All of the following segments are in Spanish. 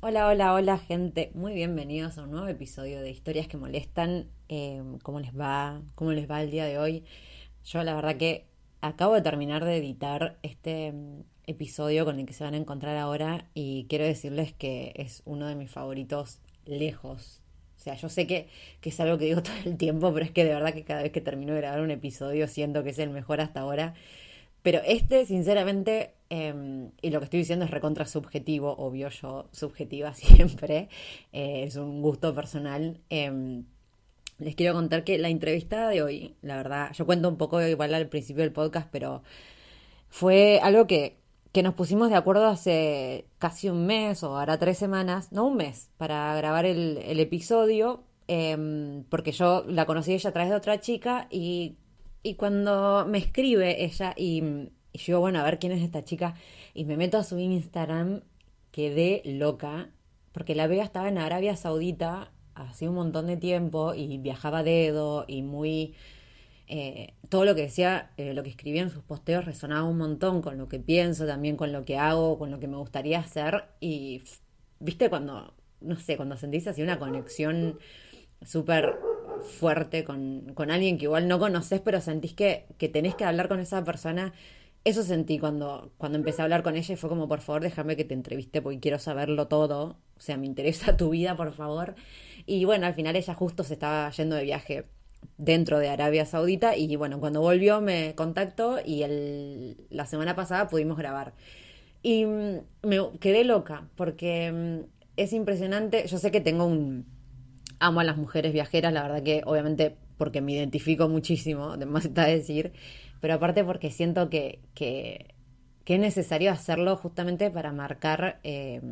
Hola, hola, hola gente. Muy bienvenidos a un nuevo episodio de Historias que Molestan. Eh, ¿Cómo les va? ¿Cómo les va el día de hoy? Yo la verdad que acabo de terminar de editar este mm, episodio con el que se van a encontrar ahora y quiero decirles que es uno de mis favoritos lejos. O sea, yo sé que, que es algo que digo todo el tiempo, pero es que de verdad que cada vez que termino de grabar un episodio siento que es el mejor hasta ahora. Pero este, sinceramente, eh, y lo que estoy diciendo es recontra subjetivo, obvio, yo subjetiva siempre, eh, es un gusto personal. Eh, les quiero contar que la entrevista de hoy, la verdad, yo cuento un poco igual al principio del podcast, pero fue algo que, que nos pusimos de acuerdo hace casi un mes o ahora tres semanas, no un mes, para grabar el, el episodio, em, porque yo la conocí ella a través de otra chica y, y cuando me escribe ella y, y yo bueno, a ver quién es esta chica, y me meto a su Instagram, quedé loca, porque la veo estaba en Arabia Saudita hacía un montón de tiempo y viajaba a dedo y muy... eh, todo lo que decía, eh, lo que escribía en sus posteos resonaba un montón con lo que pienso, también con lo que hago, con lo que me gustaría hacer y, viste, cuando, no sé, cuando sentís así una conexión súper fuerte con, con alguien que igual no conoces, pero sentís que, que tenés que hablar con esa persona. Eso sentí cuando, cuando empecé a hablar con ella y fue como, por favor, déjame que te entreviste porque quiero saberlo todo. O sea, me interesa tu vida, por favor. Y bueno, al final ella justo se estaba yendo de viaje dentro de Arabia Saudita y bueno, cuando volvió me contactó y el, la semana pasada pudimos grabar. Y mm, me quedé loca porque mm, es impresionante. Yo sé que tengo un, amo a las mujeres viajeras, la verdad que obviamente porque me identifico muchísimo, de más está decir, pero aparte porque siento que, que, es necesario hacerlo justamente para marcar, eh,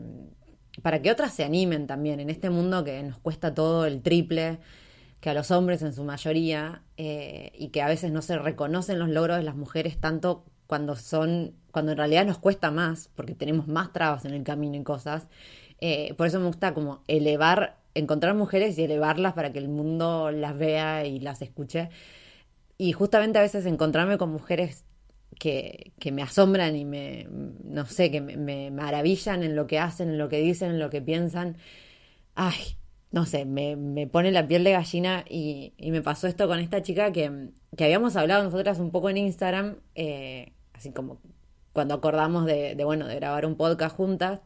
para que otras se animen también en este mundo que nos cuesta todo el triple, que a los hombres en su mayoría, eh, y que a veces no se reconocen los logros de las mujeres tanto cuando son, cuando en realidad nos cuesta más, porque tenemos más trabas en el camino y cosas. Eh, por eso me gusta como elevar, encontrar mujeres y elevarlas para que el mundo las vea y las escuche. Y justamente a veces encontrarme con mujeres que, que me asombran y me, no sé, que me, me maravillan en lo que hacen, en lo que dicen, en lo que piensan. Ay, no sé, me, me pone la piel de gallina y, y me pasó esto con esta chica que, que habíamos hablado nosotras un poco en Instagram, eh, así como cuando acordamos de, de, bueno, de grabar un podcast juntas,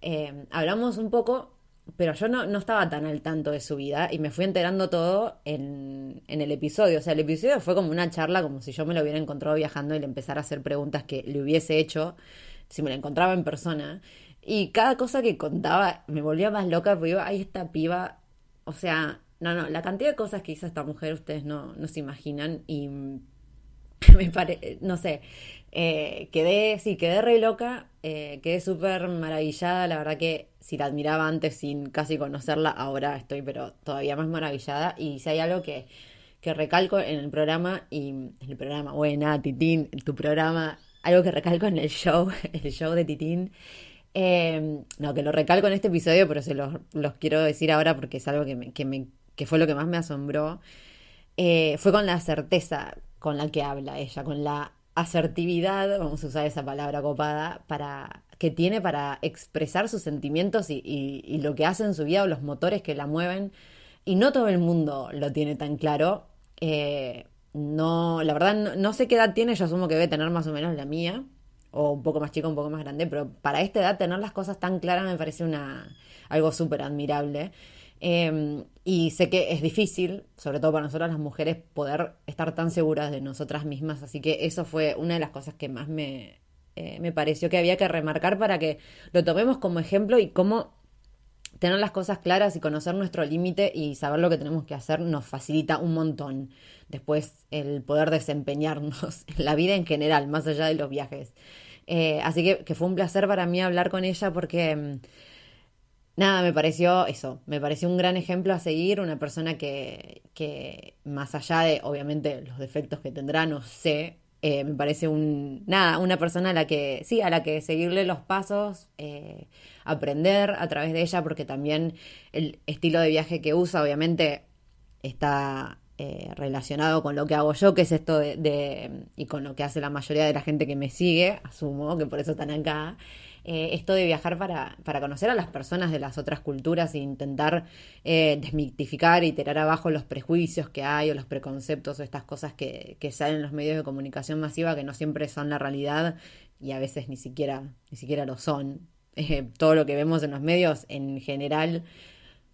eh, hablamos un poco, pero yo no, no estaba tan al tanto de su vida y me fui enterando todo en, en el episodio. O sea, el episodio fue como una charla, como si yo me lo hubiera encontrado viajando y le empezara a hacer preguntas que le hubiese hecho si me la encontraba en persona. Y cada cosa que contaba me volvía más loca porque iba, ay, esta piba, o sea, no, no, la cantidad de cosas que hizo esta mujer ustedes no, no se imaginan y me pare, no sé, eh, quedé, sí, quedé re loca, eh, quedé súper maravillada, la verdad que si la admiraba antes sin casi conocerla, ahora estoy pero todavía más maravillada. Y si hay algo que, que recalco en el programa y en el programa, buena, Titín, tu programa, algo que recalco en el show, el show de Titín, eh, no, que lo recalco en este episodio, pero se los, los quiero decir ahora porque es algo que, me, que, me, que fue lo que más me asombró, eh, fue con la certeza con la que habla ella, con la asertividad, vamos a usar esa palabra copada, para, que tiene para expresar sus sentimientos y, y, y lo que hace en su vida o los motores que la mueven. Y no todo el mundo lo tiene tan claro. Eh, no, la verdad, no, sé qué edad tiene, yo asumo que debe tener más o menos la mía. o un poco más chica, un poco más grande, pero para esta edad tener las cosas tan claras me parece una, algo súper admirable. Em, y sé que es difícil, sobre todo para nosotras las mujeres, poder estar tan seguras de nosotras mismas, así que eso fue una de las cosas que más me, eh, me pareció que había que remarcar para que lo tomemos como ejemplo y cómo tener las cosas claras y conocer nuestro límite y saber lo que tenemos que hacer nos facilita un montón. Después el poder desempeñarnos en la vida en general, más allá de los viajes. Eh, así que, que, fue un placer para mí hablar con ella porque, mm, nada, me pareció eso, me pareció un gran ejemplo a seguir, una persona que, que más allá de, obviamente, los defectos que tendrá, no sé, eh, me parece un, nada, una persona a la que, sí, a la que seguirle los pasos, eh, aprender a través de ella, porque también el estilo de viaje que usa, obviamente, está eh, relacionado con lo que hago yo, que es esto de, y con lo que hace la mayoría de la gente que me sigue, asumo que por eso están acá, eh, esto de viajar para, para, conocer a las personas de las otras culturas e intentar eh, desmitificar y tirar abajo los prejuicios que hay o los preconceptos o estas cosas que, que salen en los medios de comunicación masiva que no siempre son la realidad y a veces ni siquiera, ni siquiera lo son. Eh, todo lo que vemos en los medios en general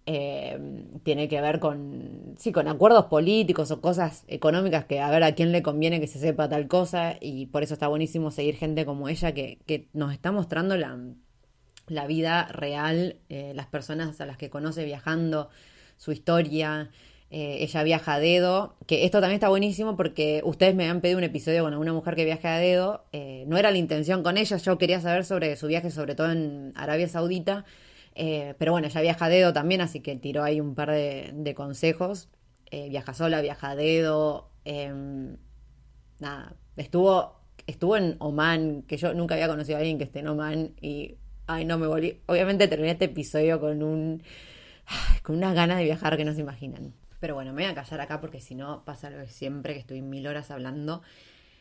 eh, tiene que ver con, sí, con acuerdos políticos o cosas económicas que a ver a quién le conviene que se sepa tal cosa y por eso está buenísimo seguir gente como ella que, que nos está mostrando la, vida real, eh, las personas a las que conoce viajando, su historia. Eh, ella viaja a dedo, que esto también está buenísimo porque ustedes me han pedido un episodio con una mujer que viaja a dedo. no era la intención con ella, yo quería saber sobre su viaje, sobre todo en Arabia Saudita eh, pero bueno, ya viaja a dedo también, así que tiró ahí un par de, consejos. Eh, viaja sola, viaja a dedo. Em, nada, estuvo, estuvo en Oman, que yo nunca había conocido a alguien que esté en Oman y, ay, no me volví. Obviamente terminé este episodio con un, con unas ganas de viajar que no se imaginan. Pero bueno, me voy a callar acá porque si no pasa lo de siempre, que estoy mil horas hablando.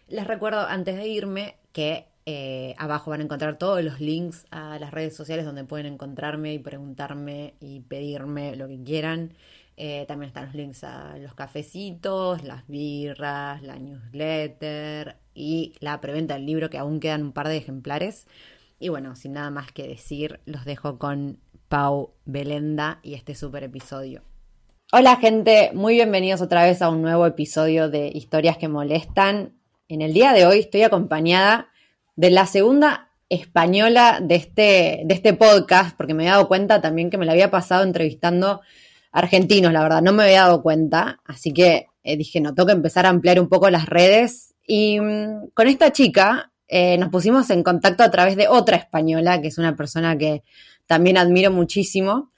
Les recuerdo antes de irme que eh, abajo van a encontrar todos los links a las redes sociales donde pueden encontrarme y preguntarme y pedirme lo que quieran. Eh, también están los links a los cafecitos, las birras, la newsletter y la preventa del libro que aún quedan un par de ejemplares. Y bueno, sin nada más que decir, los dejo con Pau Belenda y este super episodio. Hola gente, muy bienvenidos otra vez a un nuevo episodio de Historias que Molestan. En el día de hoy estoy acompañada de la segunda española de este, de este podcast, porque me he dado cuenta también que me la había pasado entrevistando argentinos, la verdad, no me había dado cuenta, así que eh, dije, no, tengo que empezar a ampliar un poco las redes. Y mm, con esta chica eh, nos pusimos en contacto a través de otra española, que es una persona que también admiro muchísimo.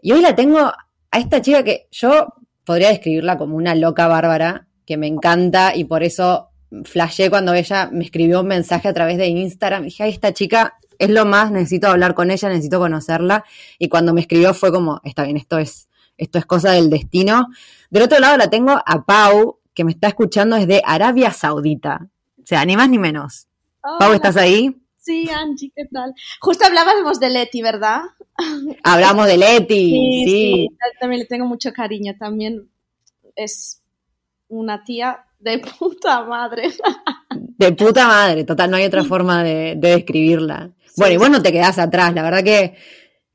Y hoy la tengo a esta chica que yo podría describirla como una loca bárbara, que me encanta y por eso flashé cuando ella me escribió un mensaje a través de Instagram. Dije, ay, esta chica es lo más, necesito hablar con ella, necesito conocerla. Y cuando me escribió fue como, está bien, esto es, esto es cosa del destino. Del otro lado la tengo a Pau, que me está escuchando desde Arabia Saudita. O sea, ni más ni menos. Pau, ¿estás ahí? Sí, Angie, ¿qué tal? Justo hablábamos de Leti, ¿verdad? Hablamos de Leti, sí, sí. También le tengo mucho cariño. También es una tía de puta madre. De puta madre, total, no hay otra forma de, describirla. Bueno, y vos no te quedás atrás, la verdad que,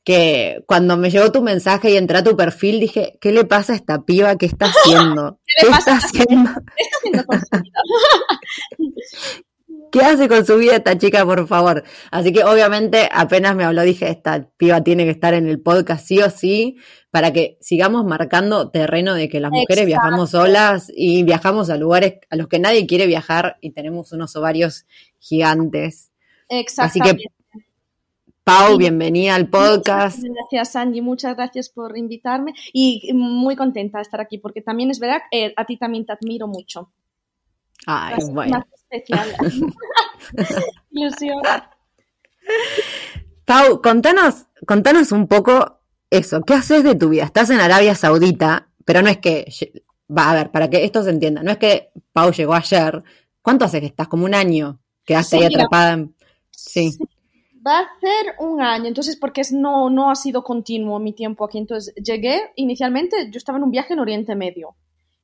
que cuando me llegó tu mensaje y entré a tu perfil, dije, ¿qué le pasa a esta piba? ¿Qué está haciendo? ¿Qué, le pasa? está haciendo? ¿Qué está haciendo? ¿Qué hace con su vida esta chica, por favor? Así que obviamente apenas me habló, dije, esta piba tiene que estar en el podcast sí o sí, para que sigamos marcando terreno de que las mujeres viajamos solas y viajamos a lugares a los que nadie quiere viajar y tenemos unos ovarios gigantes. Así que, Pau, bienvenida al podcast. Gracias, Angie, muchas gracias por invitarme y muy contenta de estar aquí porque también es verdad, eh, a ti también te admiro mucho. Ay, bueno. Especial. Ilusión. Pau, contanos, contanos un poco eso, ¿qué haces de tu vida? Estás en Arabia Saudita, pero no es que, va a ver, para que esto se entienda, no es que Pau llegó ayer, ¿cuánto hace que estás? Como un año, quedaste ahí atrapada. Sí. Va a ser un año, entonces porque es, no, no ha sido continuo mi tiempo aquí. Entonces llegué, inicialmente yo estaba en un viaje en Oriente Medio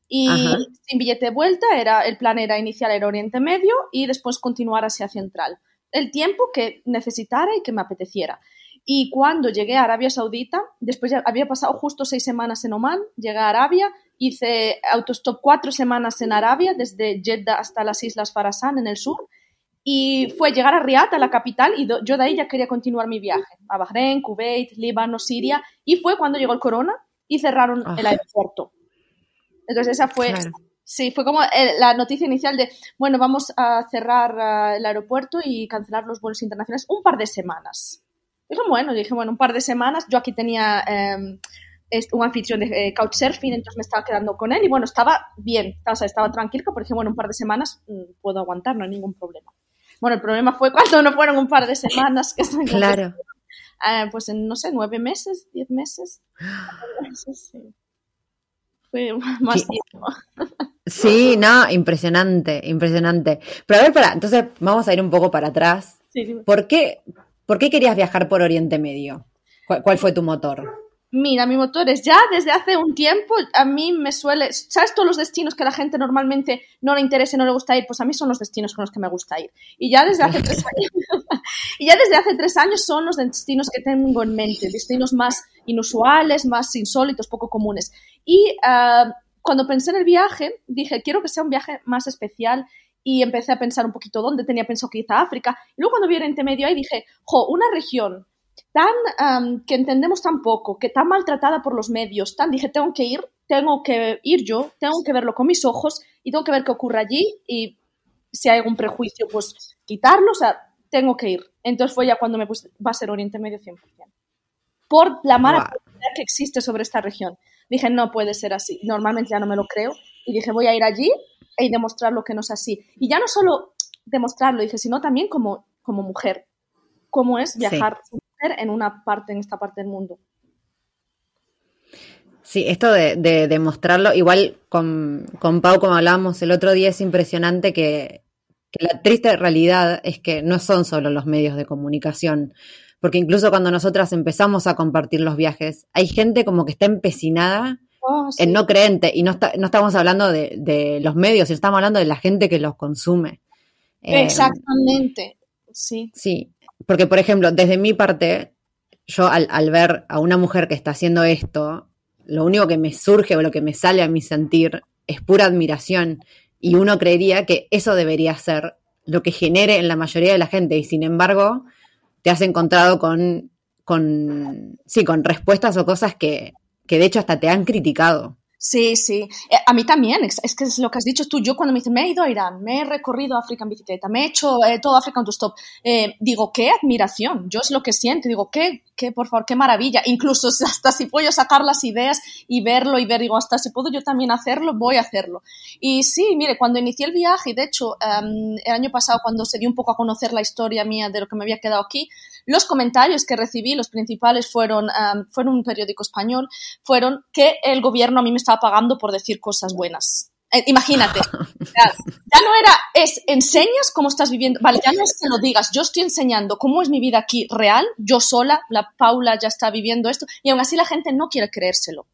y sin billete de vuelta, era, el plan era inicial era Oriente Medio y después continuar hacia Central. el tiempo que necesitara y que me apeteciera. Y cuando llegué a Arabia Saudita, después ya había pasado justo seis semanas en Oman, llegué a Arabia, hice autostop cuatro semanas en Arabia, desde Jeddah hasta las Islas Farasan en el sur, y fue llegar a Riyadh, a la capital, y yo de ahí ya quería continuar mi viaje, a Bahrein, Kuwait, Líbano, Siria, y fue cuando llegó el corona y cerraron el aeropuerto. Entonces esa fue, sí, fue como la noticia inicial de, bueno, vamos a cerrar ah, el aeropuerto y cancelar los vuelos internacionales un par de semanas. Dije, bueno, dije, bueno, un par de semanas. Yo aquí tenía eh, un anfitrión de eh, Couchsurfing, entonces me estaba quedando con él y bueno, estaba bien, o sea, estaba tranquilo, porque dije, bueno, un par de semanas mm, puedo aguantar, no hay ningún problema. Bueno, el problema fue cuando no fueron un par de semanas. Que claro. Eh, pues en, no sé, nueve meses, diez meses. Fue más tiempo. Sí, no, impresionante, impresionante. Pero a ver, para, entonces vamos a ir un poco para atrás. Sí, sí. ¿Por qué, ¿Por qué querías viajar por Oriente Medio? ¿Cuál, fue tu motor? Mira, mi motor es ya desde hace un tiempo, a mí me suele, ¿sabes todos los destinos que a la gente normalmente no le interesa no le gusta ir? Pues a mí son los destinos con los que me gusta ir. Y ya desde hace tres años, y ya desde hace tres años son los destinos que tengo en mente, destinos más inusuales, más insólitos, poco comunes. Y ah, cuando pensé en el viaje, dije, quiero que sea un viaje más especial y empecé a pensar un poquito dónde tenía pensado que a África. Y luego cuando vi Oriente Medio ahí dije, jo, una región tan que entendemos tan poco, que tan maltratada por los medios, tan dije, tengo que ir, tengo que ir yo, tengo que verlo con mis ojos y tengo que ver qué ocurre allí y si hay algún prejuicio, pues quitarlo, o sea, tengo que ir. Entonces fue ya cuando me puse, va a ser Oriente Medio 100%. Por la mala que existe sobre esta región. Dije, no puede ser así. Normalmente ya no me lo creo. Y dije, voy a ir allí y demostrar lo que no es así. Y ya no solo demostrarlo, dije, sino también como, como mujer. Cómo es viajar en una parte, en esta parte del mundo. Sí, esto de, demostrarlo, igual con, con, Pau, como hablábamos el otro día, es impresionante que, que la triste realidad es que no son solo los medios de comunicación, porque incluso cuando nosotras empezamos a compartir los viajes, hay gente como que está empecinada Oh, en no creente. Y no, no estamos hablando de, los medios, estamos hablando de la gente que los consume. Eh, Exactamente, sí. Sí, porque por ejemplo, desde mi parte, yo al, al, ver a una mujer que está haciendo esto, lo único que me surge o lo que me sale a mi sentir es pura admiración. Y uno creería que eso debería ser lo que genere en la mayoría de la gente. Y sin embargo, te has encontrado con, con, sí, con respuestas o cosas que, que de hecho hasta te han criticado. Sí, sí. Eh, a mí también, es, que es lo que has dicho tú. Yo cuando me dicen, me he ido a Irán, me he recorrido África en bicicleta, me he hecho eh, todo África en tu stop, eh, digo, qué admiración. Yo es lo que siento. Digo, qué, qué, por favor, qué maravilla. Incluso hasta si puedo sacar las ideas y verlo y ver, digo, hasta si puedo yo también hacerlo, voy a hacerlo. Y sí, mire, cuando inicié el viaje, y de hecho, em, el año pasado, cuando se dio un poco a conocer la historia mía de lo que me había quedado aquí, los comentarios que recibí, los principales fueron, fueron un periódico español, fueron que el gobierno a mí me estaba pagando por decir cosas buenas. Eh, imagínate, ya, no era, es enseñas cómo estás viviendo, vale, ya no es que lo digas, yo estoy enseñando cómo es mi vida aquí real, yo sola, la Paula ya está viviendo esto, y aún así la gente no quiere creérselo.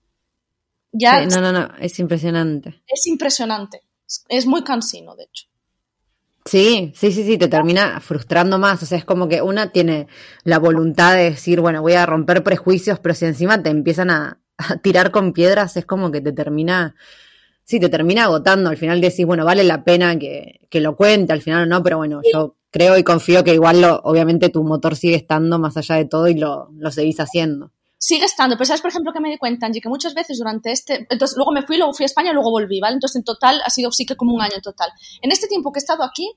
Ya, no, no, no, es impresionante. Es impresionante, es muy cansino, de hecho. Sí, sí, sí, sí, te termina frustrando más. O sea, es como que una tiene la voluntad de decir, bueno, voy a romper prejuicios, pero si encima te empiezan a, tirar con piedras, es como que te termina, sí, te termina agotando. Al final decís, bueno, vale la pena que, que lo cuente, al final no, pero bueno, yo creo y confío que igual lo, obviamente tu motor sigue estando más allá de todo y lo, lo seguís haciendo sigue estando. Pero sabes, por ejemplo, que me di cuenta, Angie, que muchas veces durante este, entonces luego me fui, luego fui a España, luego volví, ¿vale? Entonces en total ha sido sí que como un año en total. En este tiempo que he estado aquí,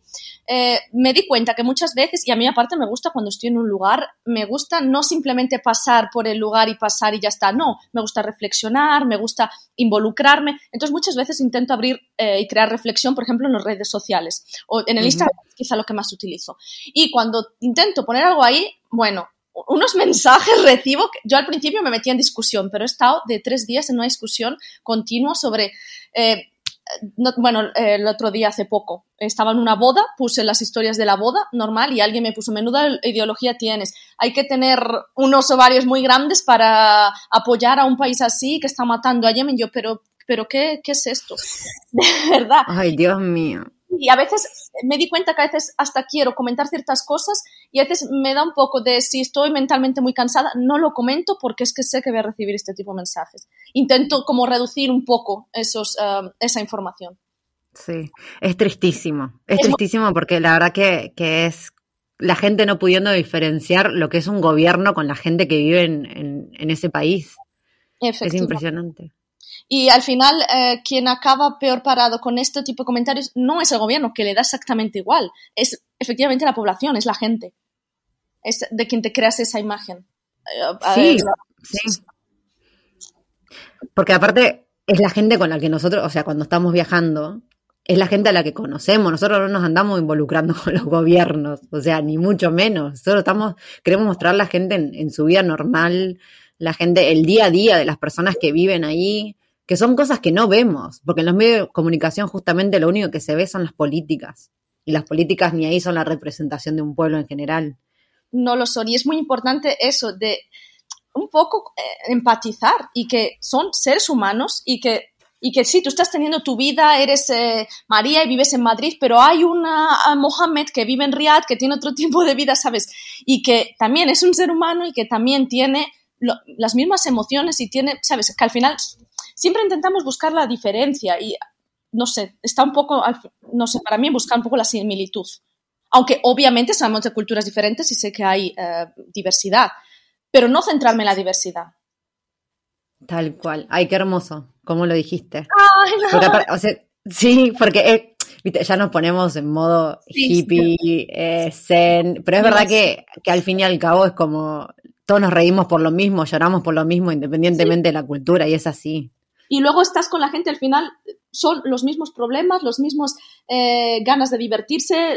eh, me di cuenta que muchas veces, y a mí aparte me gusta cuando estoy en un lugar, me gusta no simplemente pasar por el lugar y pasar y ya está, no, me gusta reflexionar, me gusta involucrarme. Entonces muchas veces intento abrir eh, y crear reflexión, por ejemplo, en las redes sociales o en el Instagram, quizá lo que más utilizo. Y cuando intento poner algo ahí, bueno, unos mensajes recibo. Yo al principio me metía en discusión, pero he estado de tres días en una discusión continua sobre. Eh, bueno, el otro día hace poco estaba en una boda, puse las historias de la boda normal y alguien me puso, menuda ideología tienes, hay que tener unos ovarios muy grandes para apoyar a un país así que está matando a Yemen. Yo, pero, pero ¿qué, qué es esto? De verdad. Ay, Dios mío. Y a veces me di cuenta que a veces hasta quiero comentar ciertas cosas y a veces me da un poco de si estoy mentalmente muy cansada, no lo comento porque es que sé que voy a recibir este tipo de mensajes. Intento como reducir un poco esos, um, esa información. Sí, es tristísimo. Es, tristísimo porque la verdad que, que, es la gente no pudiendo diferenciar lo que es un gobierno con la gente que vive en, en, ese país. Es impresionante. Y al final, eh, quien acaba peor parado con este tipo de comentarios no es el gobierno, que le da exactamente igual. Es efectivamente la población, es la gente. Es de quien te creas esa imagen. Eh, sí, sí. Porque aparte es la gente con la que nosotros, o sea, cuando estamos viajando, es la gente a la que conocemos. Nosotros no nos andamos involucrando con los gobiernos, o sea, ni mucho menos. Nosotros estamos, queremos mostrar a la gente en, en su vida normal, la gente, el día a día de las personas que viven ahí que son cosas que no vemos, porque en los medios de comunicación justamente lo único que se ve son las políticas, y las políticas ni ahí son la representación de un pueblo en general. No lo son, y es muy importante eso de un poco eh, empatizar y que son seres humanos y que y que sí, tú estás teniendo tu vida, eres eh, María y vives en Madrid, pero hay una Mohamed que vive en Riyadh, que tiene otro tipo de vida, ¿sabes? Y que también es un ser humano y que también tiene las mismas emociones y tiene, ¿sabes? Que al final siempre intentamos buscar la diferencia y, no sé, está un poco, no sé, para mí buscar un poco la similitud. Aunque obviamente somos de culturas diferentes y sé que hay eh, diversidad, pero no centrarme en la diversidad. Tal cual. Ay, qué hermoso, como lo dijiste. sí, porque eh, ya nos ponemos en modo hippie, eh, zen, pero es verdad que, que, al fin y al cabo es como todos nos reímos por lo mismo, lloramos por lo mismo, independientemente de la cultura, y es así. Y luego estás con la gente, al final son los mismos problemas, los mismos eh, ganas de divertirse.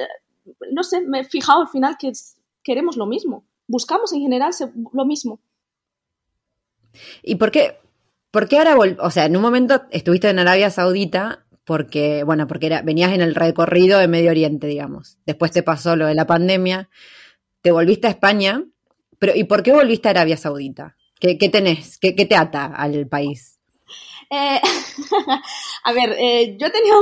No sé, me he fijado al final que queremos lo mismo. Buscamos en general lo mismo. ¿Y por qué? ¿Por qué ahora, o sea, en un momento estuviste en Arabia Saudita porque, bueno, porque era, venías en el recorrido de Medio Oriente, digamos. Después te pasó lo de la pandemia, te volviste a España pero, ¿y por qué volviste a Arabia Saudita? ¿Qué, tenés? ¿Qué, te ata al país? Eh, a ver, eh, yo tenía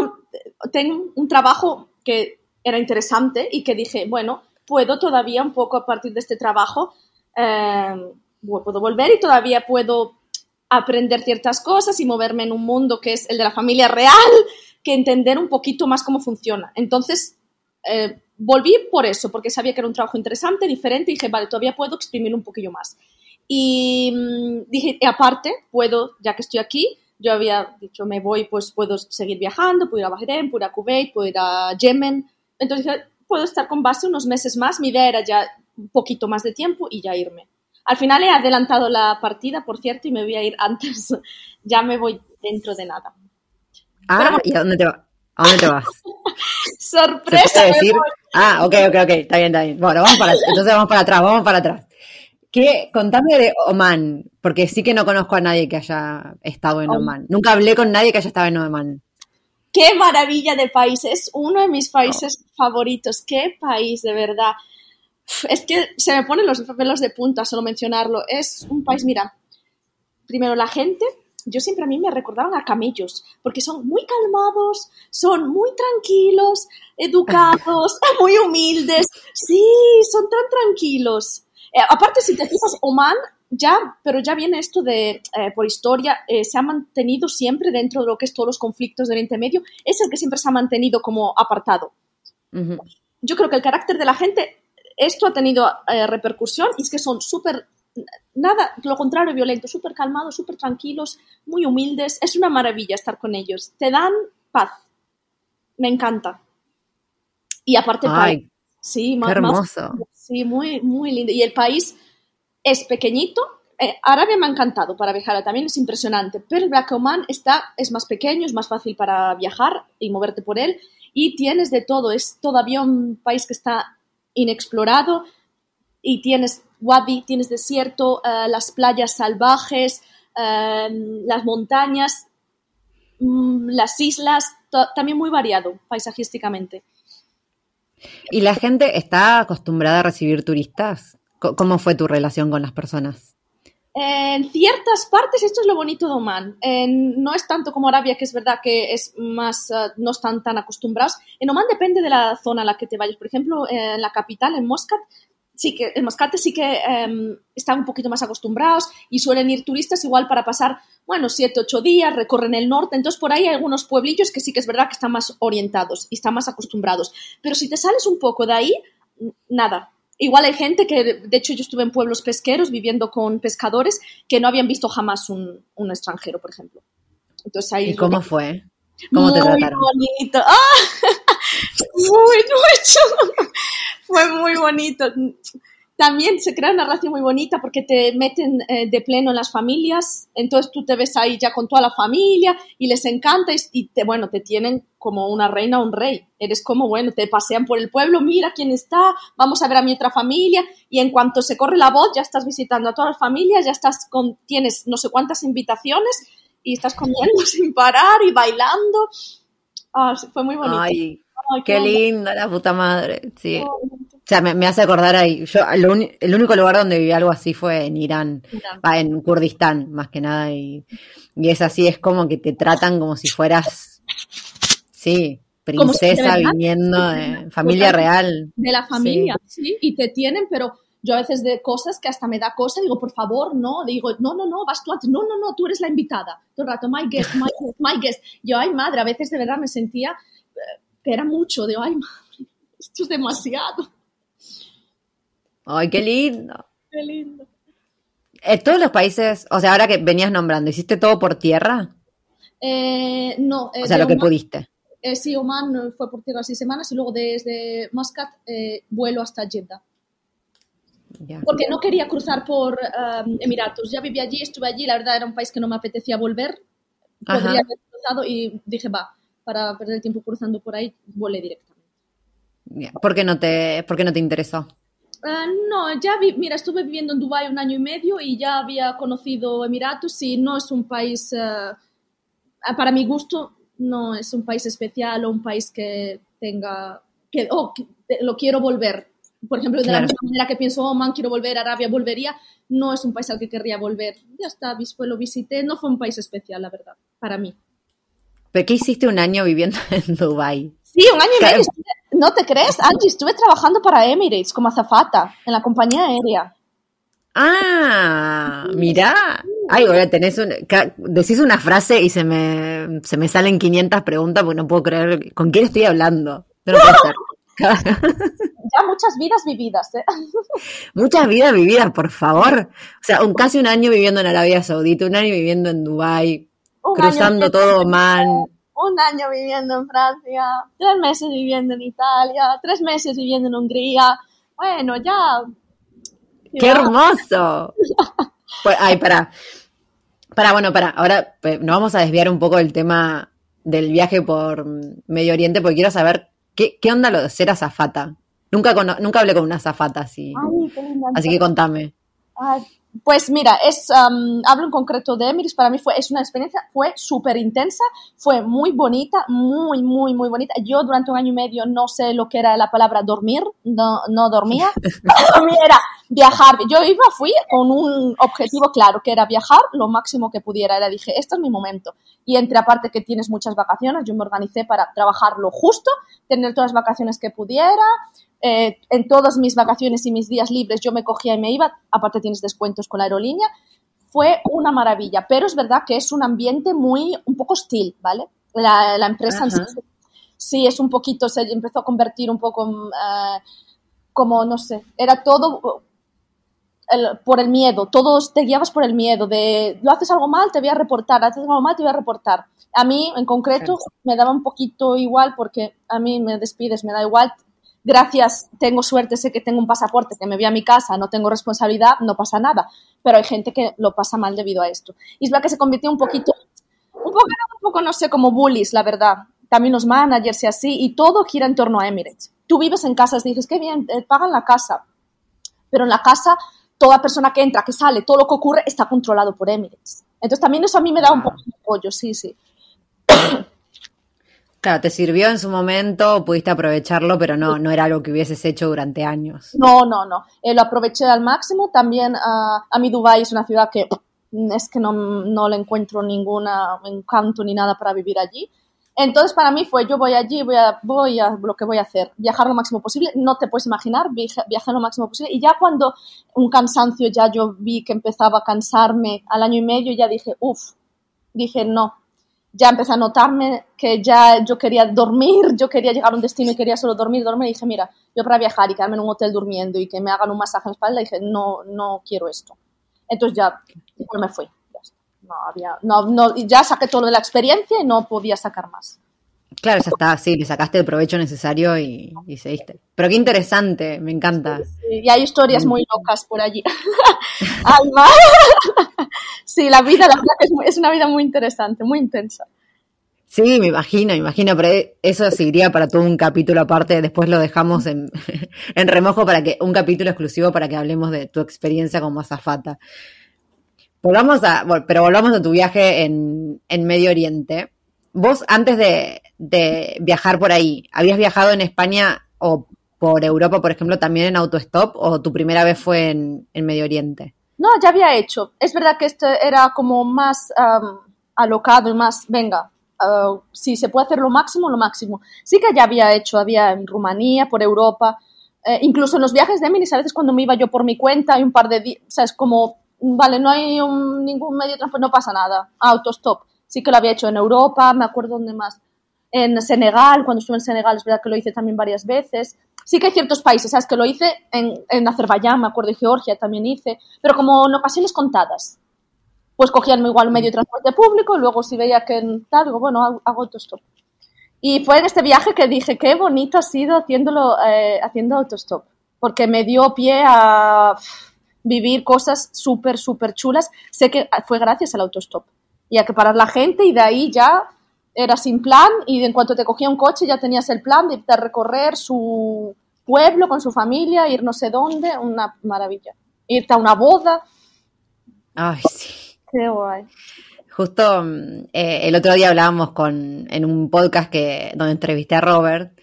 tengo un trabajo que era interesante y que dije, bueno, puedo todavía un poco a partir de este trabajo, eh, puedo volver y todavía puedo aprender ciertas cosas y moverme en un mundo que es el de la familia real, que entender un poquito más cómo funciona. Entonces, volví por eso, porque sabía que era un trabajo interesante, diferente, y dije, vale, todavía puedo exprimir un poquillo más. Y mm, dije, aparte, puedo, ya que estoy aquí, yo había dicho, me voy, pues puedo seguir viajando, puedo ir a Bahrein, puedo ir a Kuwait, puedo ir a Yemen. Entonces dije, puedo estar con base unos meses más. Mi idea era ya un poquito más de tiempo y ya irme. Al final he adelantado la partida, por cierto, y me voy a ir antes. ya me voy dentro de nada. Ah, ¿y a dónde te, va? ¿A dónde te vas? Sorpresa. decir? Ah, ok, ok, ok, está bien, está bien. Bueno, vamos para, entonces vamos para atrás, vamos para atrás. ¿Qué, contame de Oman, porque sí que no conozco a nadie que haya estado en Oman. Nunca hablé con nadie que haya estado en Oman. Qué maravilla de país, es uno de mis países favoritos. Qué país, de verdad. Es que se me ponen los pelos de punta solo mencionarlo. Es un país, mira, primero la gente, yo siempre a mí me recordaban a camellos, porque son muy calmados, son muy tranquilos, educados, muy humildes. Sí, son tan tranquilos. Eh, aparte, si te fijas, Oman ya, pero ya viene esto de, eh, por historia, eh, se ha mantenido siempre dentro de lo que es todos los conflictos del Oriente Medio, es el que siempre se ha mantenido como apartado. Yo creo que el carácter de la gente, esto ha tenido repercusión y es que son súper, nada, lo contrario, violentos, súper calmados, súper tranquilos, muy humildes. Es una maravilla estar con ellos. Te dan paz. Me encanta. Y aparte, Ay, sí, más, hermoso. Sí, muy, muy lindo. Y el país es pequeñito. Eh, Arabia me ha encantado para viajar, también es impresionante, pero el Black Oman está, es más pequeño, es más fácil para viajar y moverte por él y tienes de todo, es todavía un país que está inexplorado y tienes wadi, tienes desierto, eh, las playas salvajes, eh, las montañas, mm, las islas, también muy variado paisajísticamente. ¿Y la gente está acostumbrada a recibir turistas? ¿Cómo fue tu relación con las personas? En ciertas partes esto es lo bonito de Oman. No es tanto como Arabia, que es verdad que es más, eh, no están tan acostumbrados. En Oman depende de la zona a la que te vayas. Por ejemplo, en la capital, en Muscat, sí que, en Moscate sí que em, están un poquito más acostumbrados y suelen ir turistas igual para pasar, bueno, siete, ocho días, recorren el norte. Entonces, por ahí hay algunos pueblillos que sí que es verdad que están más orientados y están más acostumbrados. Pero si te sales un poco de ahí, nada. Igual hay gente que, de hecho, yo estuve en pueblos pesqueros viviendo con pescadores que no habían visto jamás un, un extranjero, por ejemplo. Entonces ahí ¿Y cómo fue? ¿Cómo te muy trataron? bonito. ¡Ah! Muy mucho. Fue muy bonito. También se crea una relación muy bonita porque te meten eh, de pleno en las familias, entonces tú te ves ahí ya con toda la familia y les encanta y, te, bueno, te tienen como una reina o un rey. Eres como, bueno, te pasean por el pueblo, mira quién está, vamos a ver a mi otra familia y en cuanto se corre la voz ya estás visitando a todas las familias, ya estás con, tienes no sé cuántas invitaciones y estás comiendo sin parar y bailando. Ah, fue muy bonito. Ay, Ay, qué bonito. linda la puta madre. Sí. O sea, me, me hace acordar ahí. Yo, lo el único lugar donde viví algo así fue en Irán, en Kurdistán, más que nada. Y, y es así, es como que te tratan como si fueras, sí, si princesa viniendo de familia real. de la familia, sí. y te tienen, pero yo a veces de cosas que hasta me da cosa, digo, por favor, no, digo, no, no, no, vas tú antes, no, no, no, tú eres la invitada, todo el rato, my guest, my guest, my guest. Yo, ay, madre, a veces de verdad me sentía eh, era mucho, digo, ay, madre, esto es demasiado. Ay, qué lindo. Qué lindo. Eh, todos los países, o sea, ahora que venías nombrando, ¿hiciste todo por tierra? Eh, no, eh, O sea, de lo que pudiste. eh, sí, Oman eh, fue por tierra seis semanas y luego desde Muscat vuelo hasta Jeddah. Ya. Porque no quería cruzar por um, Emiratos. Ya vivía allí, estuve allí, la verdad era un país que no me apetecía volver. Ajá. Podría haber cruzado y dije, va, para perder tiempo cruzando por ahí, volé directamente. ¿Por qué no te, por qué no te interesó? Ah, no, ya vi, mira, estuve viviendo en Dubái un año y medio y ya había conocido Emiratos y no es un país, ah, para mi gusto, no es un país especial o un país que tenga, que, oh, que lo quiero volver. Por ejemplo, de la misma manera que pienso, oh, man, quiero volver a Arabia, volvería, no es un país al que querría volver. Ya está, lo visité, no fue un país especial, la verdad, para mí. ¿Pero qué hiciste un año viviendo en Dubái? Sí, un año y medio. ¿No te crees, Angie? Estuve trabajando para Emirates como azafata en la compañía aérea. Ah, mirá. Ay, ahora tenés un, decís una frase y se me, se me salen 500 preguntas porque no puedo creer con quién estoy hablando. No lo puedo ser. Ya muchas vidas vividas, ¿eh? Muchas vidas vividas, por favor. O sea, un, casi un año viviendo en Arabia Saudita, un año viviendo en Dubái, Un cruzando todo Oman. Un año viviendo en Francia, tres meses viviendo en Italia, tres meses viviendo en Hungría. Bueno, ya. ¡Qué Ya. hermoso! Pues, ay, para. Para, bueno, para. Ahora pues, nos vamos a desviar un poco del tema del viaje por Medio Oriente porque quiero saber qué, qué onda lo de ser azafata. Nunca, nunca hablé con una azafata así. Ay, qué linda. Así que contame. Ay, Pues mira, es, am, hablo en concreto de Emirates, para mí fue, es una experiencia, fue súper intensa, fue muy bonita, muy, muy, muy bonita. Yo durante un año y medio no sé lo que era la palabra dormir, no, no dormía. Para mí era viajar. Yo iba, fui con un objetivo claro, que era viajar lo máximo que pudiera. Era, dije, este es mi momento. Y entre aparte que tienes muchas vacaciones, yo me organicé para trabajar lo justo, tener todas las vacaciones que pudiera, eh, en todas mis vacaciones y mis días libres yo me cogía y me iba, aparte tienes descuentos con la aerolínea, fue una maravilla, pero es verdad que es un ambiente muy, un poco hostil, ¿vale? La, la empresa en sí, sí es un poquito, se empezó a convertir un poco eh, como, no sé, era todo el- por el miedo, todos te guiabas por el miedo, de lo haces algo mal, te voy a reportar, haces algo mal, te voy a reportar. A mí, en concreto, me daba un poquito igual porque a mí me despides, me da igual. Gracias, tengo suerte, sé que tengo un pasaporte, que me voy a mi casa, no tengo responsabilidad, no pasa nada. Pero hay gente que lo pasa mal debido a esto. Y es que se convirtió un poquito, un poco, un poco, no sé, como bullies, la verdad. También los managers y así, y todo gira en torno a Emirates. Tú vives en casas, dices, qué bien, eh, pagan la casa. Pero en la casa, toda persona que entra, que sale, todo lo que ocurre está controlado por Emirates. Entonces también eso a mí me da un poco de apoyo, sí, sí. Claro, te sirvió en su momento, pudiste aprovecharlo, pero no, no era algo que hubieses hecho durante años. No, no, no. Eh, lo aproveché al máximo. También ah, a mí Dubái es una ciudad que es que no, no le encuentro ningún encanto ni nada para vivir allí. Entonces para mí fue, yo voy allí, voy a, voy a lo que voy a hacer, viajar lo máximo posible, no te puedes imaginar, viajar lo máximo posible. Y ya cuando un cansancio, ya yo vi que empezaba a cansarme al año y medio, ya dije, uff, dije, no, ya empecé a notarme que ya yo quería dormir, yo quería llegar a un destino y quería solo dormir, dormir, y dije, mira, yo para viajar y quedarme en un hotel durmiendo y que me hagan un masaje en la espalda, dije, no, no quiero esto. Entonces ya pues me fui. No había, no, no, ya saqué todo de la experiencia y no podía sacar más. Claro, ya está, sí, le sacaste el provecho necesario y, y seguiste. Pero qué interesante, me encanta. Sí, y hay historias muy locas por allí. Alma. sí, la vida, la verdad es, es una vida muy interesante, muy intensa. Sí, me imagino, me imagino, pero eso seguiría para todo un capítulo aparte. Después lo dejamos en, en, remojo para que un capítulo exclusivo para que hablemos de tu experiencia como azafata. Volvamos a, pero volvamos a tu viaje en, en Medio Oriente. Vos, antes de, viajar por ahí, ¿habías viajado en España o por Europa, por ejemplo, también en autostop o tu primera vez fue en, en Medio Oriente? No, ya había hecho. Es verdad que esto era como más um, alocado y más, venga, uh, si se puede hacer lo máximo, lo máximo. Sí que ya había hecho, había en Rumanía, por Europa, eh, incluso en los viajes de Emilis, a veces cuando me iba yo por mi cuenta y un par de días, o sea, es como vale, no hay ningún medio de transporte, no pasa nada, autostop. Sí que lo había hecho en Europa, me acuerdo dónde más. En Senegal, cuando estuve en Senegal, es verdad que lo hice también varias veces. Sí que hay ciertos países, ¿sabes? Que lo hice en, en Azerbaiyán, me acuerdo, y Georgia también hice, pero como en ocasiones contadas. Pues cogían igual medio de transporte público, y luego si veía que tal, digo, bueno, hago, hago autostop. Y fue en este viaje que dije, qué bonito ha sido haciéndolo, eh, haciendo autostop, porque me dio pie a vivir cosas súper, súper chulas. Sé que fue gracias al autostop. Y a que parar la gente y de ahí ya era sin plan y en cuanto te cogía un coche ya tenías el plan de, recorrer su pueblo con su familia, ir no sé dónde, una maravilla. Irte a una boda. Ay, sí. Qué guay. Justo eh, el otro día hablábamos con, en un podcast que, donde entrevisté a Robert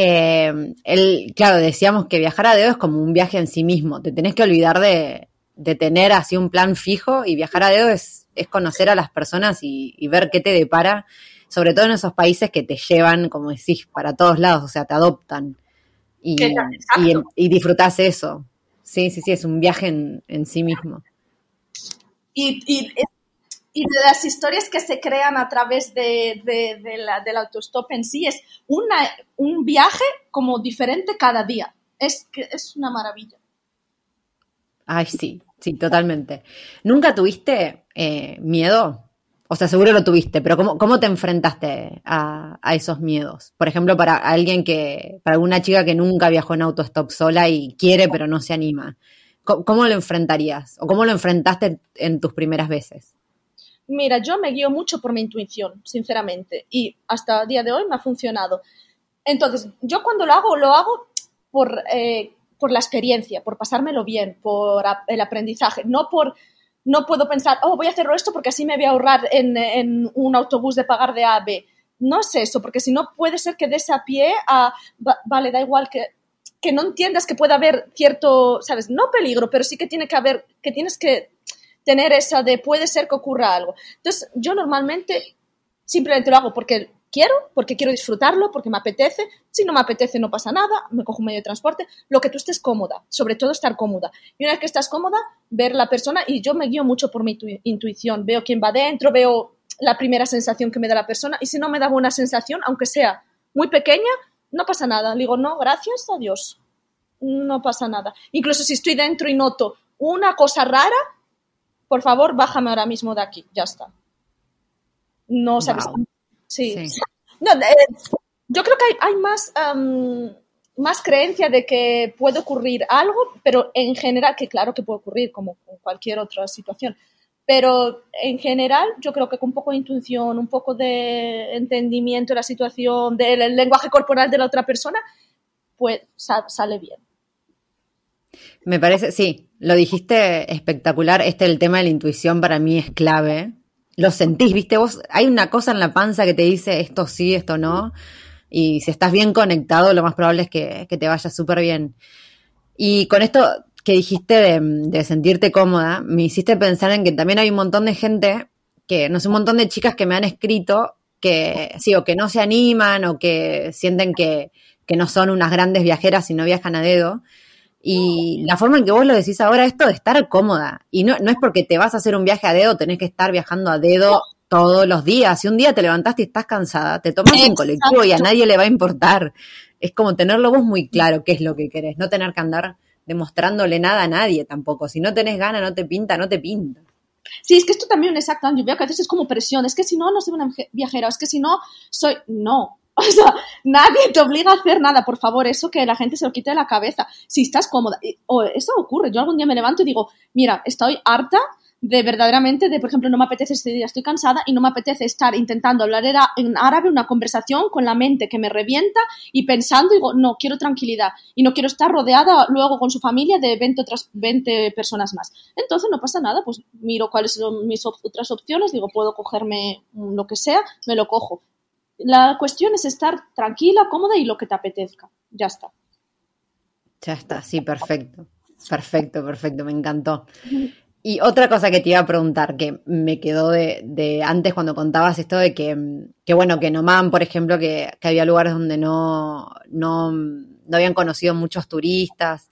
eh, él, claro, decíamos que viajar a dedo es como un viaje en sí mismo. Te tenés que olvidar de, tener así un plan fijo y viajar a dedo es, conocer a las personas y, ver qué te depara, sobre todo en esos países que te llevan, como decís, para todos lados, o sea, te adoptan. Y, y, disfrutás eso. Sí, sí, sí, es un viaje en, sí mismo. Y, y y de las historias que se crean a través de, la, del autostop en sí es una, un viaje como diferente cada día. Es, es una maravilla. Ay, sí, sí, totalmente. ¿Nunca tuviste eh, miedo? O sea, seguro lo tuviste, pero ¿cómo, cómo te enfrentaste a, a, esos miedos? Por ejemplo, para alguien que, para alguna chica que nunca viajó en autostop sola y quiere pero no se anima, cómo lo enfrentarías? ¿O cómo lo enfrentaste en tus primeras veces? Mira, yo me guío mucho por mi intuición, sinceramente, y hasta el día de hoy me ha funcionado. Entonces, yo cuando lo hago, lo hago por, eh, por la experiencia, por pasármelo bien, por el aprendizaje, no por no puedo pensar, oh, voy a hacerlo esto porque así me voy a ahorrar en, un autobús de pagar de A a B. No es eso, porque si no puede ser que des a pie a, vale, da igual que, que no entiendas que pueda haber cierto, sabes, no peligro, pero sí que tiene que haber, que tienes que tener esa de puede ser que ocurra algo. Entonces, yo normalmente simplemente lo hago porque quiero, porque quiero disfrutarlo, porque me apetece. Si no me apetece, no pasa nada, me cojo un medio de transporte, lo que tú estés cómoda, sobre todo estar cómoda. Y una vez que estás cómoda, ver la persona, y yo me guío mucho por mi intuición, veo quién va dentro, veo la primera sensación que me da la persona, y si no me da buena sensación, aunque sea muy pequeña, no pasa nada. Le digo, no, gracias, adiós. No pasa nada. Incluso si estoy dentro y noto una cosa rara, por favor, bájame ahora mismo de aquí, ya está. No sabes. Sí. No, eh, yo creo que hay, más, más creencia de que puede ocurrir algo, pero en general, que claro que puede ocurrir como en cualquier otra situación, pero en general yo creo que con un poco de intuición, un poco de entendimiento de la situación, del lenguaje corporal de la otra persona, pues sale bien. Me parece, sí, lo dijiste espectacular. Este el tema de la intuición para mí es clave. Lo sentís, ¿viste? Vos, hay una cosa en la panza que te dice esto sí, esto no. Y si estás bien conectado, lo más probable es que, que te vaya súper bien. Y con esto que dijiste de, de, sentirte cómoda, me hiciste pensar en que también hay un montón de gente, que no sé, un montón de chicas que me han escrito que sí, o que no se animan o que sienten que, que no son unas grandes viajeras y no viajan a dedo. Y la forma en que vos lo decís ahora, esto de estar cómoda. Y no, no es porque te vas a hacer un viaje a dedo, tenés que estar viajando a dedo todos los días. Si un día te levantaste y estás cansada, te tomas un colectivo y a nadie le va a importar. Es como tenerlo vos muy claro qué es lo que querés, no tener que andar demostrándole nada a nadie tampoco. Si no tenés ganas, no te pinta, no te pinta. Sí, es que esto también es exacto, yo veo que a veces es como presión, es que si no, no soy una viajera, es que si no, soy... No, o sea, nadie te obliga a hacer nada, por favor, eso que la gente se lo quite de la cabeza. Si estás cómoda, o eso ocurre, yo algún día me levanto y digo, mira, estoy harta de verdaderamente, de por ejemplo, no me apetece día, estoy cansada y no me apetece estar intentando hablar en árabe una conversación con la mente que me revienta y pensando, digo, no, quiero tranquilidad y no quiero estar rodeada luego con su familia de 20 otras 20 personas más. Entonces no pasa nada, pues miro cuáles son mis otras opciones, digo, puedo cogerme lo que sea, me lo cojo. La cuestión es estar tranquila, cómoda y lo que te apetezca. Ya está. Ya está, sí, perfecto. Perfecto, perfecto, me encantó. Y otra cosa que te iba a preguntar, que me quedó de, antes cuando contabas esto de que, que bueno, que en Oman, por ejemplo, que, había lugares donde no, no, no, habían conocido muchos turistas.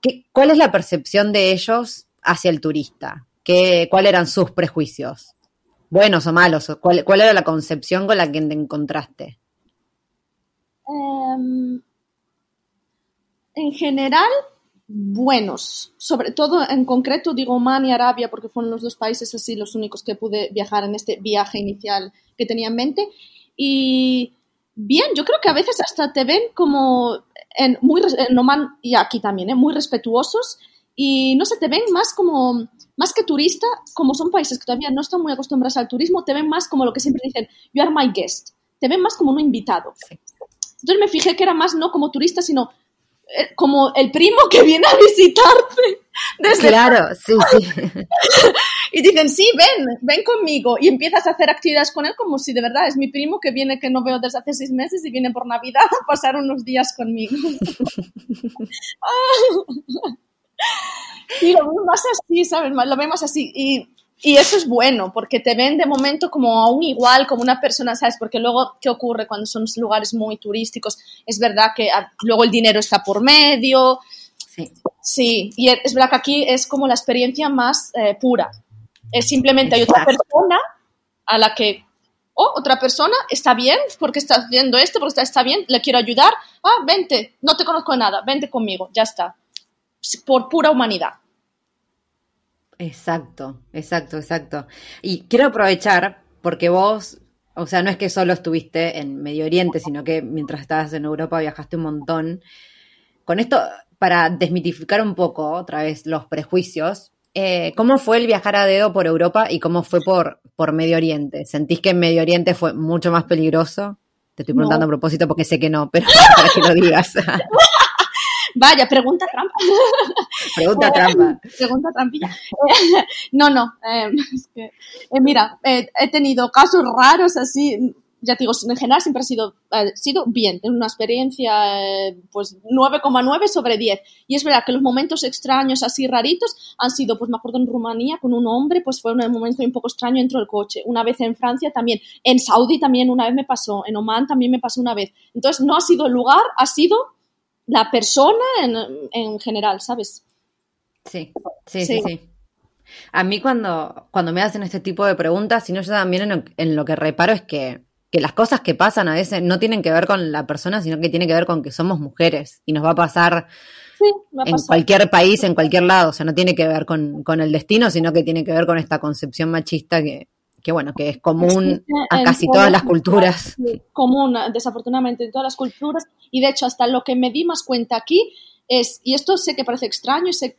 ¿Qué, ¿Cuál es la percepción de ellos hacia el turista? ¿Qué, ¿Cuáles eran sus prejuicios? ¿Buenos o malos? ¿Cuál, era la concepción con la que te encontraste? Um, en general, buenos, sobre todo en concreto digo Oman y Arabia porque fueron los dos países así los únicos que pude viajar en este viaje inicial que tenía en mente y bien, yo creo que a veces hasta te ven como en, muy en Oman y aquí también, ¿eh? muy respetuosos y no sé, te ven más como más que turista, como son países que todavía no están muy acostumbrados al turismo, te ven más como lo que siempre dicen, you are my guest, te ven más como un invitado. Entonces me fijé que era más no como turista, sino eh, como el primo que viene a visitarte. Desde claro, sí, sí. y dicen, sí, ven, ven conmigo. Y empiezas a hacer actividades con él como si de verdad es mi primo que viene, que no veo desde hace seis meses y viene por Navidad a pasar unos días conmigo. y lo vemos así, ¿sabes? Lo vemos así. Y y eso es bueno, porque te ven de momento como aún igual, como una persona, ¿sabes? Porque luego, ¿qué ocurre cuando son lugares muy turísticos? Es verdad que ah, luego el dinero está por medio. Sí. Sí, y es verdad que aquí es como la experiencia más eh, pura. Es simplemente hay otra persona a la que, oh, otra persona está bien, porque está haciendo esto, porque está, está bien, le quiero ayudar. Ah, vente, no te conozco de nada, vente conmigo, ya está. Por pura humanidad. Exacto, exacto, exacto. Y quiero aprovechar porque vos, o sea, no es que solo estuviste en Medio Oriente, sino que mientras estabas en Europa viajaste un montón. Con esto, para desmitificar un poco otra vez los prejuicios, eh, ¿cómo fue el viajar a dedo por Europa y cómo fue por, por Medio Oriente? ¿Sentís que en Medio Oriente fue mucho más peligroso? Te estoy preguntando a propósito porque sé que no, pero para que lo digas. Vaya, pregunta trampa. Pregunta trampa. pregunta trampilla. no, no. Eh, es que, eh, mira, eh, he tenido casos raros así. Ya te digo, en general siempre ha sido, sido bien, tengo una experiencia pues 9,9 sobre 10. Y es verdad que los momentos extraños así raritos han sido, pues me acuerdo en Rumanía con un hombre, pues fue un momento un poco extraño dentro del coche. Una vez en Francia también, en Saudi también una vez me pasó, en Oman también me pasó una vez. Entonces no ha sido el lugar, ha sido la persona en, en general, ¿sabes? Sí, sí, sí, sí. A mí cuando, cuando me hacen este tipo de preguntas, sino yo también en, lo que reparo es que, que, las cosas que pasan a veces no tienen que ver con la persona, sino que tiene que ver con que somos mujeres y nos va a pasar en cualquier país, en cualquier lado. O sea, no tiene que ver con, con, el destino, sino que tiene que ver con esta concepción machista que, que bueno, que es común a casi todas las culturas. Común, desafortunadamente, en todas las culturas. Y de hecho, hasta lo que me di más cuenta aquí es, y esto sé que parece extraño, sé,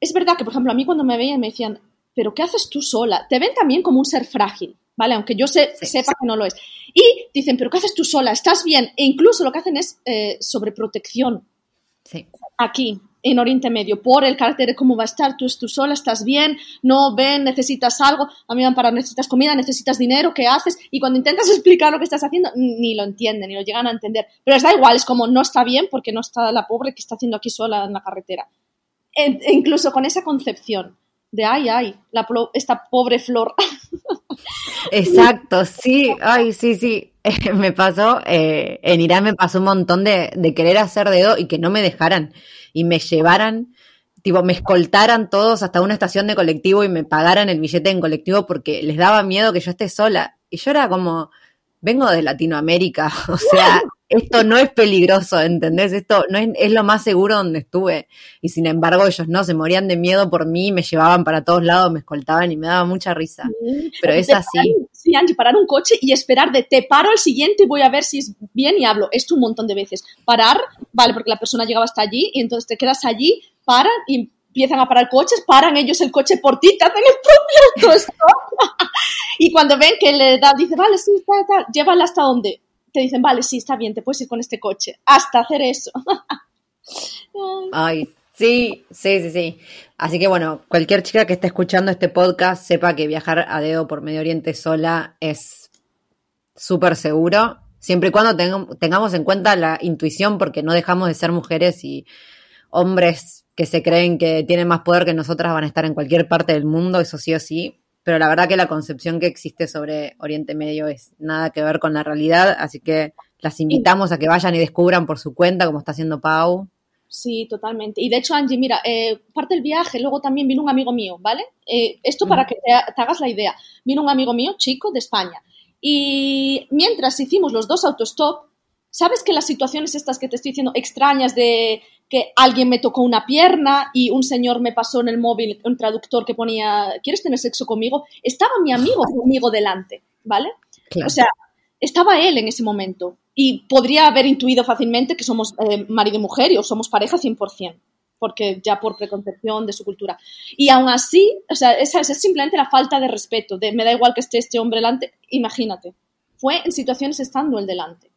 es verdad que, por ejemplo, a mí cuando me veían me decían, pero ¿qué haces tú sola? Te ven también como un ser frágil, ¿vale? Aunque yo sepa que no lo es. Y dicen, pero ¿qué haces tú sola? ¿Estás bien? E incluso lo que hacen es eh, sobreprotección. Sí. Aquí. En Oriente Medio por el carácter de cómo va a estar, tú, tú sola, estás bien, no ven, necesitas algo, a mí me van para necesitas comida, necesitas dinero, ¿qué haces? Y cuando intentas explicar lo que estás haciendo, ni lo entienden, ni lo llegan a entender. Pero les da igual, es como no está bien porque no está la pobre que está haciendo aquí sola en la carretera. E, e incluso con esa concepción de ay, ay, la, esta pobre flor. Exacto, sí, ay, sí, sí. me pasó, eh, en Irán me pasó un montón de, de querer hacer dedo y que no me dejaran y me llevaran, tipo, me escoltaran todos hasta una estación de colectivo y me pagaran el billete en colectivo porque les daba miedo que yo esté sola. Y yo era como, vengo de Latinoamérica, o sea, esto no es peligroso, ¿entendés? Esto no es, lo más seguro donde estuve. Y sin embargo, ellos no, se morían de miedo por mí, me llevaban para todos lados, me escoltaban y me daba mucha risa. Pero es así. sí, Angie, parar un coche y esperar de te paro al siguiente y voy a ver si es bien y hablo. Esto un montón de veces. Parar, vale, porque la persona llegaba hasta allí y entonces te quedas allí, paran y empiezan a parar coches, paran ellos el coche por ti, te hacen el propio y cuando ven que le da, dice, vale, sí, está, está, llévala hasta donde te dicen, vale, sí, está bien, te puedes ir con este coche, hasta hacer eso. Ay, sí, sí, sí, sí. Así que bueno, cualquier chica que esté escuchando este podcast sepa que viajar a dedo por Medio Oriente sola es súper seguro, siempre y cuando tengamos en cuenta la intuición, porque no dejamos de ser mujeres y hombres que se creen que tienen más poder que nosotras van a estar en cualquier parte del mundo, eso sí o sí pero la verdad que la concepción que existe sobre Oriente Medio es nada que ver con la realidad, así que las invitamos a que vayan y descubran por su cuenta, como está haciendo Pau. Sí, totalmente. Y de hecho, Angie, mira, eh, parte del viaje, luego también vino un amigo mío, ¿vale? Eh, esto para que te, hagas la idea. Vino un amigo mío, chico, de España. Y mientras hicimos los dos autostop, ¿sabes que las situaciones estas que te estoy diciendo extrañas de que alguien me tocó una pierna y un señor me pasó en el móvil un traductor que ponía, ¿quieres tener sexo conmigo? Estaba mi amigo conmigo delante, ¿vale? O sea, estaba él en ese momento y podría haber intuido fácilmente que somos eh, marido y mujer y o somos pareja 100%, porque ya por preconcepción de su cultura. Y aún así, o sea, esa, es simplemente la falta de respeto, de me da igual que esté este hombre delante, imagínate. Fue en situaciones estando él delante.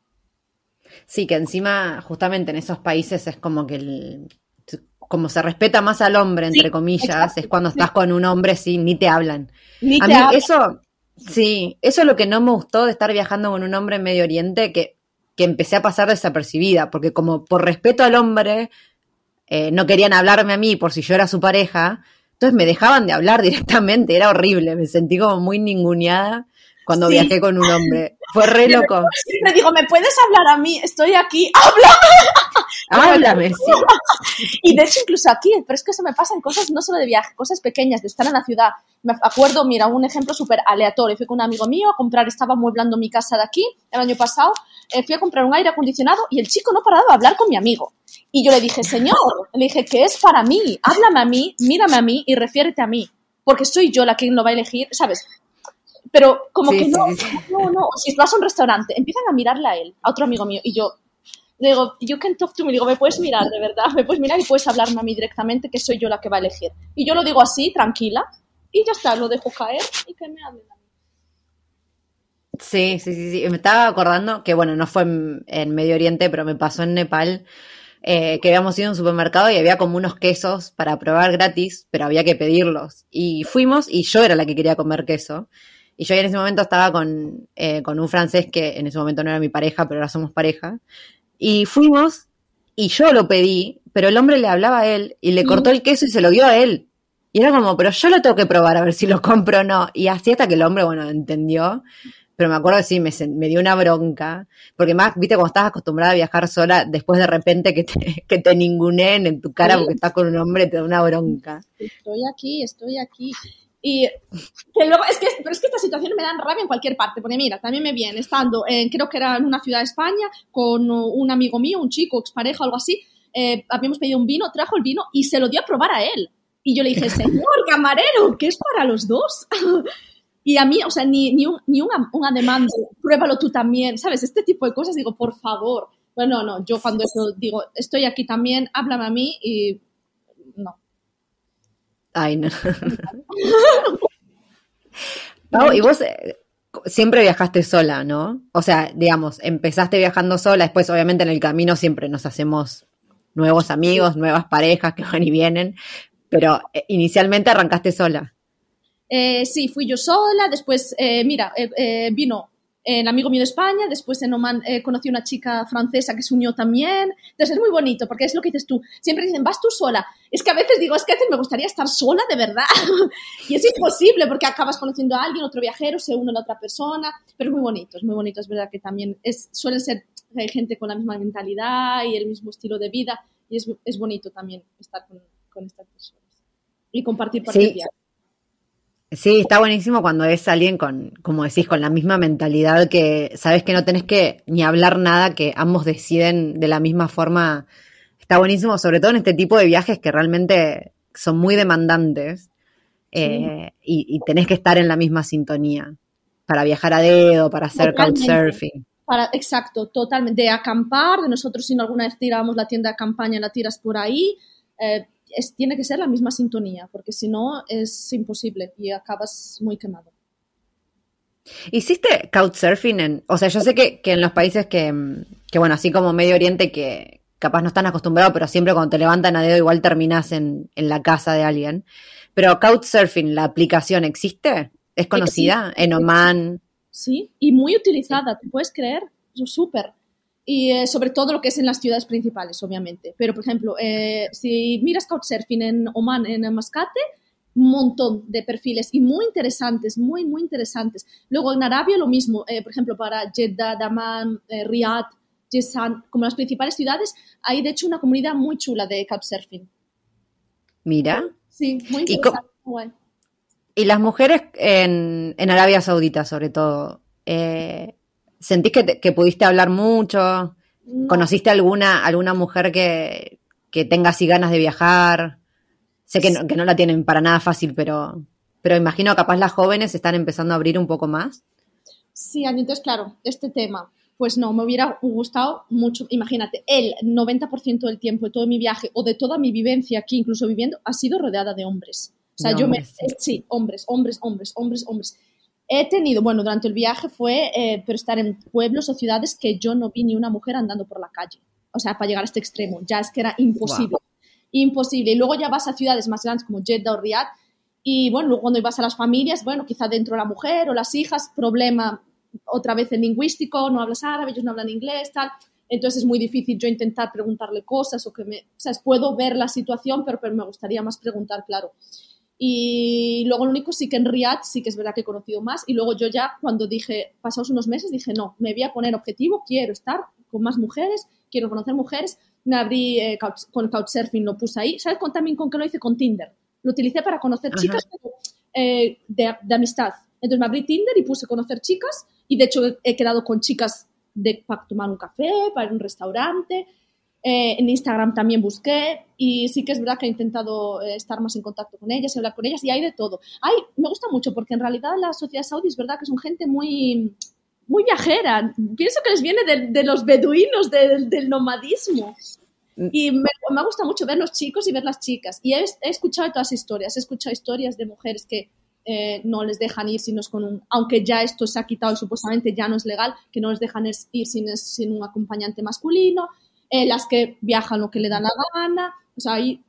Sí, que encima, justamente en esos países es como que el, como se respeta más al hombre, entre comillas, es cuando estás con un hombre, sí, ni te hablan. a mí eso, sí, eso es lo que no me gustó de estar viajando con un hombre en Medio Oriente, que, que empecé a pasar desapercibida, porque como por respeto al hombre, eh, no querían hablarme a mí por si yo era su pareja, entonces me dejaban de hablar directamente, era horrible, me sentí como muy ninguneada cuando viajé con un hombre. Fue re loco. Siempre digo, ¿me puedes hablar a mí? Estoy aquí, háblame. Háblame, sí. Y de hecho, incluso aquí, pero es que eso me pasa en cosas no solo de viaje, cosas pequeñas, de estar en la ciudad. Me acuerdo, mira, un ejemplo súper aleatorio. Fui con un amigo mío a comprar, estaba mueblando mi casa de aquí el año pasado. Eh, fui a comprar un aire acondicionado y el chico no paraba de hablar con mi amigo. Y yo le dije, señor, le dije que es para mí, háblame a mí, mírame a mí y refiérete a mí. Porque soy yo la que lo va a elegir, ¿sabes? Pero como que no, no, no, si vas a un restaurante, empiezan a mirarle a él, a otro amigo mío, y yo digo, you can talk to me, digo, me puedes mirar, de verdad, me puedes mirar y puedes hablarme a mí directamente, que soy yo la que va a elegir. Y yo lo digo así, tranquila, y ya está, lo dejo caer y que me hablen. Sí, sí, sí, sí, me estaba acordando que, bueno, no fue en, Medio Oriente, pero me pasó en Nepal, eh, que habíamos ido a un supermercado y había como unos quesos para probar gratis, pero había que pedirlos. Y fuimos y yo era la que quería comer queso. Y yo en ese momento estaba con, eh, con un francés que en ese momento no era mi pareja, pero ahora somos pareja. Y fuimos y yo lo pedí, pero el hombre le hablaba a él y le cortó el queso y se lo dio a él. Y era como, pero yo lo tengo que probar a ver si lo compro o no. Y así hasta que el hombre, bueno, entendió. Pero me acuerdo que sí, me, me dio una bronca. Porque más, viste, cuando estás acostumbrada a viajar sola, después de repente que te, que te ninguneen en tu cara porque estás con un hombre, te da una bronca. Estoy aquí, estoy aquí. Y que luego, es que, pero es que estas situaciones me dan rabia en cualquier parte, porque mira, también me viene estando, en, creo que era en una ciudad de España, con un amigo mío, un chico, expareja o algo así, eh, habíamos pedido un vino, trajo el vino y se lo dio a probar a él. Y yo le dije, señor camarero, que es para los dos. y a mí, o sea, ni, ni, un, ni una, un ademán pruébalo tú también, ¿sabes? Este tipo de cosas, digo, por favor. Bueno, no, yo cuando eso digo, estoy aquí también, háblame a mí y Ay, no. y vos eh, siempre viajaste sola, ¿no? O sea, digamos, empezaste viajando sola, después obviamente en el camino siempre nos hacemos nuevos amigos, nuevas parejas que van y vienen, pero eh, inicialmente arrancaste sola. Eh, sí, fui yo sola, después, mira, vino el amigo mío de España, después en Oman conocí una chica francesa que se unió también. Entonces es muy bonito, porque es lo que dices tú. Siempre dicen, vas tú sola. Es que a veces digo, es que a veces me gustaría estar sola de verdad. y es imposible, porque acabas conociendo a alguien, otro viajero, se une a la otra persona. Pero es muy bonito, es muy bonito. Es verdad que también es, suelen ser gente con la misma mentalidad y el mismo estilo de vida. Y es, es bonito también estar con, con estas personas y compartir sí. Sí, está buenísimo cuando es alguien con, como decís, con la misma mentalidad que sabes que no tenés que ni hablar nada, que ambos deciden de la misma forma. Está buenísimo, sobre todo en este tipo de viajes que realmente son muy demandantes eh, y, tenés que estar en la misma sintonía para viajar a dedo, para hacer couchsurfing. Para, exacto, totalmente. De acampar, de nosotros si no alguna vez tiramos la tienda de campaña, la tiras por ahí. Eh, tiene que ser la misma sintonía, porque si no es imposible y acabas muy quemado. ¿Hiciste couchsurfing en, o sea, yo sé que, en los países que, bueno, así como Medio Oriente, que capaz no están acostumbrados, pero siempre cuando te levantan a dedo igual terminas en, la casa de alguien. Pero Couchsurfing, la aplicación, ¿existe? ¿Es conocida en Oman? Sí, y muy utilizada, ¿te puedes creer? Súper y eh, sobre todo lo que es en las ciudades principales, obviamente. Pero, por ejemplo, eh, si miras Couchsurfing en Oman, en Mascate, un montón de perfiles y muy interesantes, muy, muy interesantes. Luego en Arabia lo mismo, eh, por ejemplo, para Jeddah, Daman, Riyadh, Jizan, como las principales ciudades, hay de hecho una comunidad muy chula de Couchsurfing. Mira. Sí, muy interesante. ¿Y, las mujeres en, en, Arabia Saudita, sobre todo, eh, ¿Sentís que, pudiste hablar mucho? ¿Conociste alguna, alguna mujer que, tenga así ganas de viajar? Sé que no, que no la tienen para nada fácil, pero, pero imagino capaz las jóvenes están empezando a abrir un poco más. Sí, entonces claro, este tema, pues no, me hubiera gustado mucho, imagínate, el 90% del tiempo de todo mi viaje o de toda mi vivencia aquí, incluso viviendo, ha sido rodeada de hombres. O sea, yo me... Sí, hombres, hombres, hombres, hombres, hombres. He tenido, bueno, durante el viaje fue, eh, pero estar en pueblos o ciudades que yo no vi ni una mujer andando por la calle. O sea, para llegar a este extremo, ya es que era imposible. Imposible. Y luego ya vas a ciudades más grandes como Jeddah o Riyadh y bueno, luego cuando ibas a las familias, bueno, quizá dentro la mujer o las hijas, problema otra vez el lingüístico, no hablas árabe, ellos no hablan inglés, tal. Entonces es muy difícil yo intentar preguntarle cosas o que me... O sea, puedo ver la situación, pero, pero me gustaría más preguntar, claro. Y luego lo único sí que en Riyadh sí que es verdad que he conocido más. Y luego yo ya cuando dije, pasados unos meses, dije, no, me voy a poner objetivo, quiero estar con más mujeres, quiero conocer mujeres. Me abrí eh, con Couchsurfing, lo puse ahí. ¿Sabes con, también con qué lo hice? Con Tinder. Lo utilicé para conocer chicas eh, de, de, amistad. Entonces me abrí Tinder y puse conocer chicas. Y de hecho he, quedado con chicas de, para tomar un café, para ir a un restaurante. Eh, en Instagram también busqué y sí que es verdad que he intentado eh, estar más en contacto con ellas, hablar con ellas y hay de todo. Ay, me gusta mucho porque en realidad la sociedad saudí es verdad que son gente muy, muy viajera. Pienso que les viene de, los beduinos, del nomadismo. Mm. Y me, me, gusta mucho ver los chicos y ver las chicas. Y he, escuchado todas las historias. He escuchado historias de mujeres que eh, no les dejan ir si no es con un... Aunque ya esto se ha quitado y supuestamente ya no es legal, que no les dejan ir sin, sin un acompañante masculino eh, las que viajan lo que le da la gana. O sea, hay,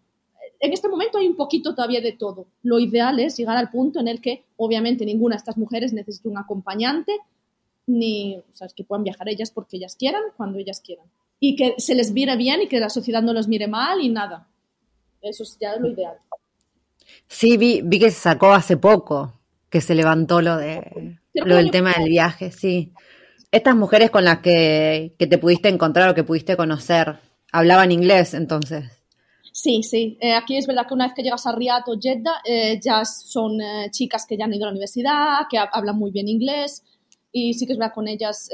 en este momento hay un poquito todavía de todo. Lo ideal es llegar al punto en el que, obviamente, ninguna de estas mujeres necesita un acompañante, ni, o sea, que puedan viajar ellas porque ellas quieran, cuando ellas quieran. Y que se les mire bien y que la sociedad no los mire mal y nada. Eso es ya lo ideal. Sí, vi, vi que se sacó hace poco, que se levantó lo de lo del tema del viaje, sí. Estas mujeres con las que, te pudiste encontrar o que pudiste conocer, ¿hablaban inglés entonces? Sí, sí. Eh, aquí es verdad que una vez que llegas a Riyadh o Jeddah, eh, ya son eh, chicas que ya han ido a la universidad, que hablan muy bien inglés y sí que es verdad con ellas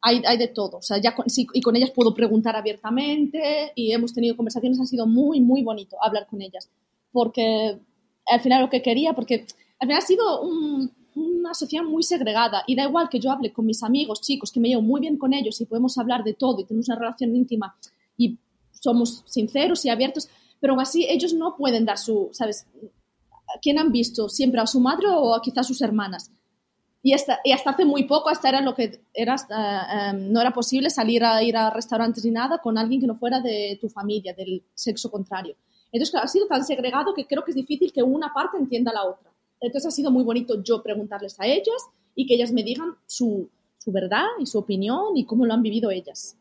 hay, hay, de todo. O sea, ya y con ellas puedo preguntar abiertamente y hemos tenido conversaciones, ha sido muy, muy bonito hablar con ellas. Porque al final lo que quería, porque al final ha sido un, una sociedad muy segregada y da igual que yo hable con mis amigos, chicos, que me llevo muy bien con ellos y podemos hablar de todo y tenemos una relación íntima y somos sinceros y abiertos, pero aún así ellos no pueden dar su, ¿sabes? ¿Quién han visto? ¿Siempre a su madre o quizás a sus hermanas? Y hasta, y hasta hace muy poco, hasta era lo que era, hasta, em, no era posible salir a ir a restaurantes ni nada con alguien que no fuera de tu familia, del sexo contrario. Entonces, ha sido tan segregado que creo que es difícil que una parte entienda a la otra. Entonces, ha sido muy bonito yo preguntarles a ellas y que ellas me digan su, su verdad y su opinión y cómo lo han vivido ellas.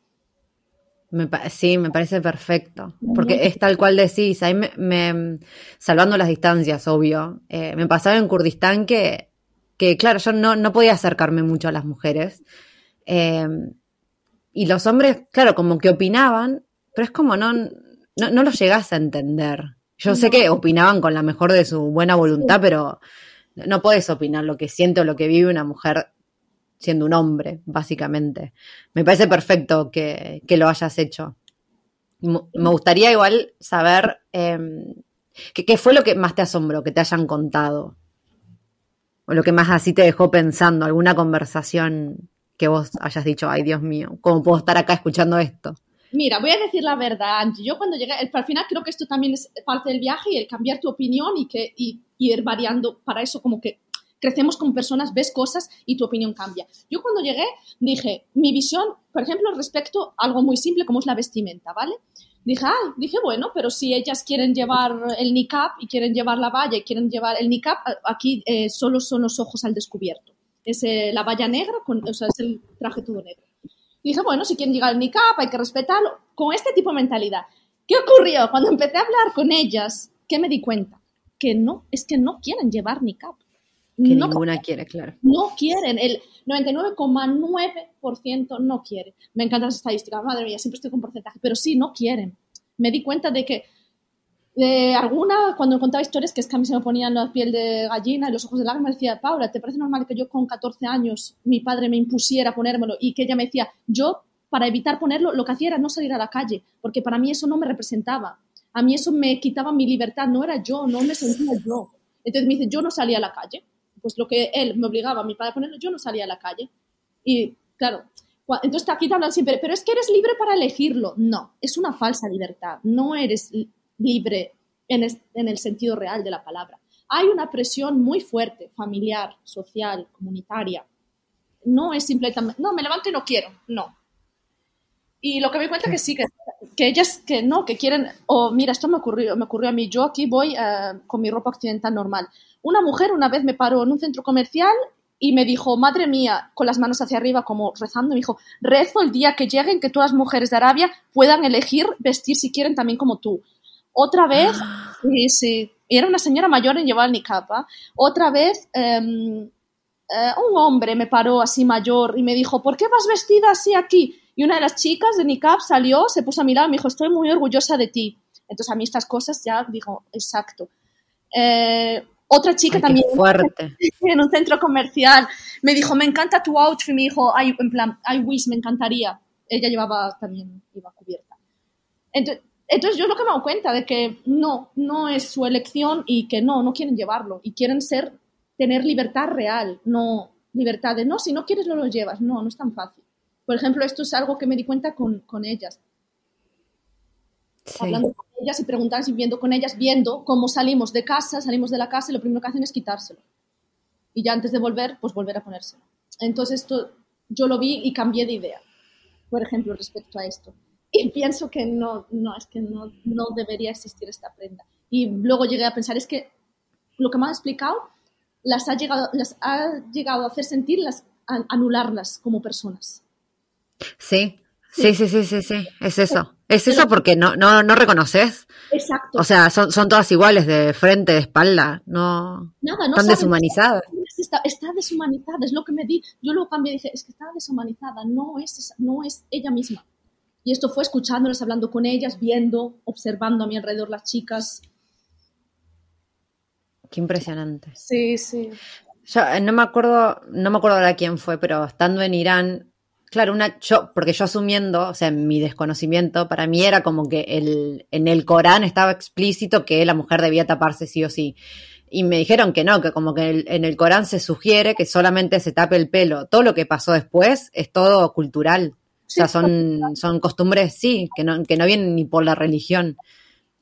Me sí, me parece perfecto, porque es tal cual decís, ahí me, salvando las distancias, obvio, eh, me pasaba en Kurdistán que, que claro, yo no, no, podía acercarme mucho a las mujeres, eh, y los hombres, claro, como que opinaban, pero es como no, no, no los llegás a entender. Yo sé que opinaban con la mejor de su buena voluntad, pero no puedes opinar lo que siente o lo que vive una mujer siendo un hombre, básicamente. Me parece perfecto que, lo hayas hecho. Me gustaría igual saber em, ¿qué, fue lo que más te asombró, que te hayan contado. O lo que más así te dejó pensando, alguna conversación que vos hayas dicho, ay Dios mío, ¿cómo puedo estar acá escuchando esto? Mira, voy a decir la verdad, Angie. Yo cuando llegué, al final creo que esto también es parte del viaje y el cambiar tu opinión y, que, y ir variando para eso como que crecemos como personas, ves cosas y tu opinión cambia. Yo cuando llegué dije, mi visión, por ejemplo, respecto a algo muy simple como es la vestimenta, ¿vale? Dije, ay, dije, bueno, pero si ellas quieren llevar el niqab y quieren llevar la valla y quieren llevar el niqab, aquí eh, solo son los ojos al descubierto. Es eh, la valla negra, con, o sea, es el traje todo negro. Dije, bueno, si quieren llevar el niqab hay que respetarlo. Con este tipo de mentalidad. ¿Qué ocurrió? Cuando empecé a hablar con ellas, ¿qué me di cuenta? Que no, es que no quieren llevar niqab. Que ninguna quiere, claro. No quieren, el 99,9% no quiere. Me encantan las estadísticas, madre mía, siempre estoy con porcentaje, pero sí, no quieren. Me di cuenta de que de alguna, cuando contaba historias que es que a mí se me ponían la piel de gallina y los ojos de lágrimas, me decía, Paula, ¿te parece normal que yo con 14 años mi padre me impusiera ponérmelo y que ella me decía, yo para evitar ponerlo, lo que hacía era no salir a la calle, porque para mí eso no me representaba. A mí eso me quitaba mi libertad, no era yo, no me sentía yo. Entonces me dice, yo no salía a la calle pues lo que él me obligaba a mi padre a ponerlo, yo no salía a la calle. Y claro, entonces aquí te hablan siempre, pero es que eres libre para elegirlo. No, es una falsa libertad. No eres libre en, en el sentido real de la palabra. Hay una presión muy fuerte, familiar, social, comunitaria. No es simplemente, no, me levanto y no quiero. No, y lo que me cuenta que sí, que, que, ellas que no, que quieren, o mira, esto me ocurrió, me ocurrió a mí, yo aquí voy eh, con mi ropa occidental normal. Una mujer una vez me paró en un centro comercial y me dijo, madre mía, con las manos hacia arriba como rezando, me dijo, rezo el día que lleguen que todas las mujeres de Arabia puedan elegir vestir si quieren también como tú. Otra vez, sí, sí, era una señora mayor en llevar el niqab. Otra vez, em, eh, un hombre me paró así mayor y me dijo, ¿por qué vas vestida así aquí? Y una de las chicas de Niqab salió, se puso a mirar y me dijo, estoy muy orgullosa de ti. Entonces a mí estas cosas ya digo, exacto. Eh, otra chica también fuerte. en un centro comercial me dijo, me encanta tu outfit, me dijo, ay, en plan, I wish, me encantaría. Ella llevaba también, iba cubierta. Entonces, entonces yo lo que me doy cuenta de que no, no es su elección y que no, no quieren llevarlo y quieren ser, tener libertad real, no libertad de, no, si no quieres no lo llevas, no, no es tan fácil. Por ejemplo, esto es algo que me di cuenta con, con ellas. Hablando con ellas y preguntando y viendo con ellas, viendo cómo salimos de casa, salimos de la casa y lo primero que hacen es quitárselo. Y ya antes de volver, pues volver a ponérselo. Entonces esto yo lo vi y cambié de idea, por ejemplo, respecto a esto. Y pienso que no, no, es que no, no debería existir esta prenda. Y luego llegué a pensar, es que lo que me ha explicado las ha llegado, las ha llegado a hacer sentir, las, a anularlas como personas. Sí, sí, sí, sí, sí, sí, es eso. Es eso porque no, no, no reconoces. Exacto. O sea, son, son todas iguales de frente, de espalda, no. Nada, no están deshumanizadas. Está, está, deshumanizada, es lo que me di. Yo lo cambié y dije, es que está deshumanizada, no es, no es ella misma. Y esto fue escuchándolas, hablando con ellas, viendo, observando a mi alrededor las chicas. Qué impresionante. Sí, sí. Yo eh, no me acuerdo, no me acuerdo ahora quién fue, pero estando en Irán, Claro, una, yo, porque yo asumiendo, o sea, mi desconocimiento, para mí era como que el, en el Corán estaba explícito que la mujer debía taparse sí o sí. Y me dijeron que no, que como que en el Corán se sugiere que solamente se tape el pelo. Todo lo que pasó después es todo cultural. O sea, son, son costumbres, sí, que no, que no vienen ni por la religión.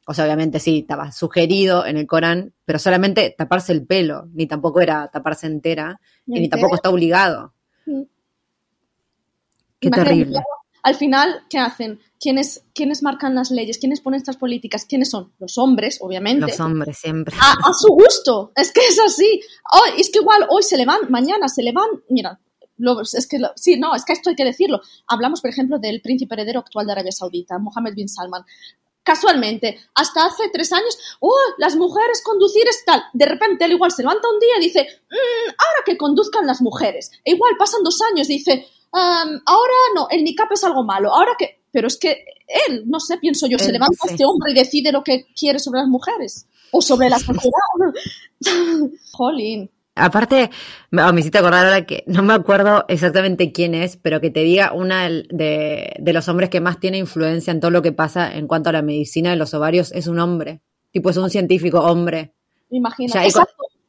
O sea, obviamente sí, estaba sugerido en el Corán, pero solamente taparse el pelo, ni tampoco era taparse entera, y ni tampoco está obligado. Qué Imagínate, terrible. Al final, ¿qué hacen? ¿Quiénes, ¿Quiénes marcan las leyes? ¿Quiénes ponen estas políticas? ¿Quiénes son? Los hombres, obviamente. Los hombres siempre. a, a su gusto. Es que es así. Hoy, es que igual hoy se le van, mañana se le van. Mira, lo- es que lo- sí, no, es que esto hay que decirlo. Hablamos, por ejemplo, del príncipe heredero actual de Arabia Saudita, Mohammed bin Salman. Casualmente, hasta hace tres años, oh, las mujeres conducir es tal. De repente él igual se levanta un día y dice, "Mm, ahora que conduzcan las mujeres. E igual pasan dos años y dice, "Am, ahora no, el niqab es algo malo. Ahora que, pero es que él, no sé, pienso yo, se Él, levanta sí. este hombre y decide lo que quiere sobre las mujeres o sobre la sociedad. Jolín. Aparte, me, oh, me hiciste acordar ahora que no me acuerdo exactamente quién es, pero que te diga una de, de los hombres que más tiene influencia en todo lo que pasa en cuanto a la medicina de los ovarios es un hombre. Tipo, es un científico hombre. Imagina.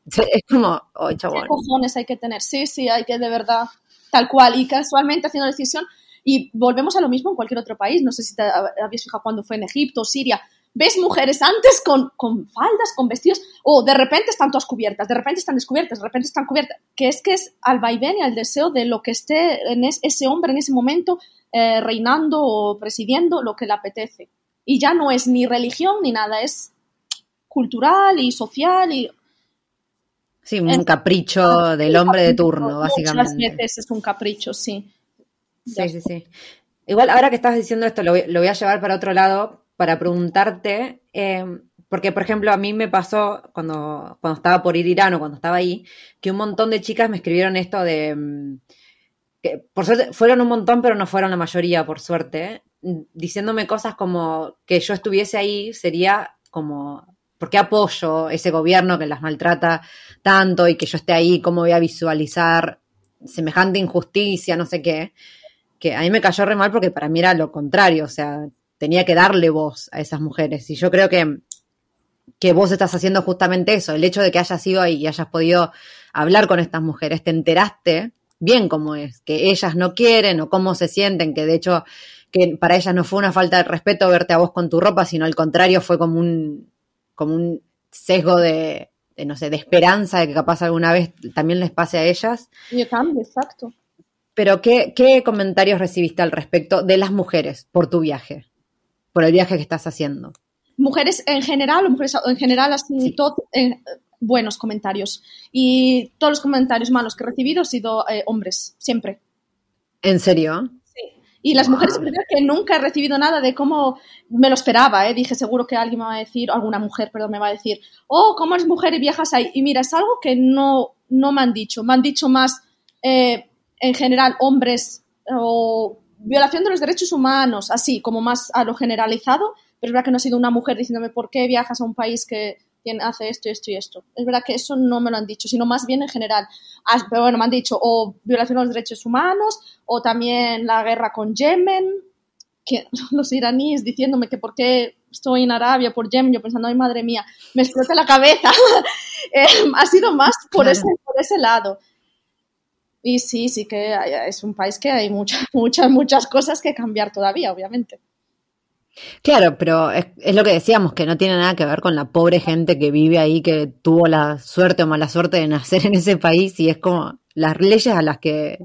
Es como, oh, ¿Qué cojones hay que tener? Sí, sí, hay que de verdad, tal cual. Y casualmente haciendo la decisión, y volvemos a lo mismo en cualquier otro país. No sé si te habías fijado cuando fue en Egipto, Siria. Ves mujeres antes con, con faldas, con vestidos, o de repente están todas cubiertas, de repente están descubiertas, de repente están cubiertas. Que es que es al vaivén y al deseo de lo que esté en es- ese hombre en ese momento eh, reinando o presidiendo lo que le apetece. Y ya no es ni religión ni nada, es cultural y social y Sí, un Es- capricho del hombre de turno, Muchas básicamente. veces es un capricho, sí. Sí, sí, sí. Igual, ahora que estás diciendo esto, lo voy, lo voy a llevar para otro lado para preguntarte, eh, porque, por ejemplo, a mí me pasó cuando, cuando estaba por ir a Irán o cuando estaba ahí, que un montón de chicas me escribieron esto de... mm, que, por suerte, fueron un montón, pero no fueron la mayoría, por suerte, mm, diciéndome cosas como que yo estuviese ahí sería como... ¿Por qué apoyo ese gobierno que las maltrata tanto y que yo esté ahí? ¿Cómo voy a visualizar semejante injusticia? No sé qué que a mí me cayó re mal porque para mí era lo contrario, o sea, tenía que darle voz a esas mujeres. Y yo creo que, que vos estás haciendo justamente eso, el hecho de que hayas ido ahí y hayas podido hablar con estas mujeres, te enteraste bien cómo es, que ellas no quieren o cómo se sienten, que de hecho que para ellas no fue una falta de respeto verte a vos con tu ropa, sino al contrario fue como un, como un sesgo de, de, no sé, de esperanza de que capaz alguna vez también les pase a ellas. Yo también, exacto. Pero, ¿qué, ¿qué comentarios recibiste al respecto de las mujeres por tu viaje? Por el viaje que estás haciendo. Mujeres en general, o mujeres en general, así, Sí. todo, eh, buenos comentarios. Y todos los comentarios malos que he recibido han sido eh, hombres, siempre. ¿En serio? Y las mujeres, que nunca he recibido nada de cómo me lo esperaba, ¿eh? Dije, seguro que alguien me va a decir, alguna mujer, perdón, me va a decir, oh, ¿cómo eres mujer y viajas ahí? Y mira, es algo que no, no me han dicho. Me han dicho más, eh, en general, hombres o violación de los derechos humanos, así, como más a lo generalizado, pero es verdad que no ha sido una mujer diciéndome, ¿por qué viajas a un país que tiene- hace esto, esto y esto? Es verdad que eso no me lo han dicho, sino más bien en general. Ah, pero bueno, me han dicho o violación de los derechos humanos, o también la guerra con Yemen, que los iraníes diciéndome que por qué estoy en Arabia por Yemen, yo pensando, ay madre mía, me explota la cabeza. Eh, ha sido más por, Claro. ese, por ese lado. Y sí, sí que hay- es un país que hay muchas, muchas, muchas cosas que cambiar todavía, obviamente. Claro, pero es, es lo que decíamos, que no tiene nada que ver con la pobre gente que vive ahí, que tuvo la suerte o mala suerte de nacer en ese país y es como las leyes a las que,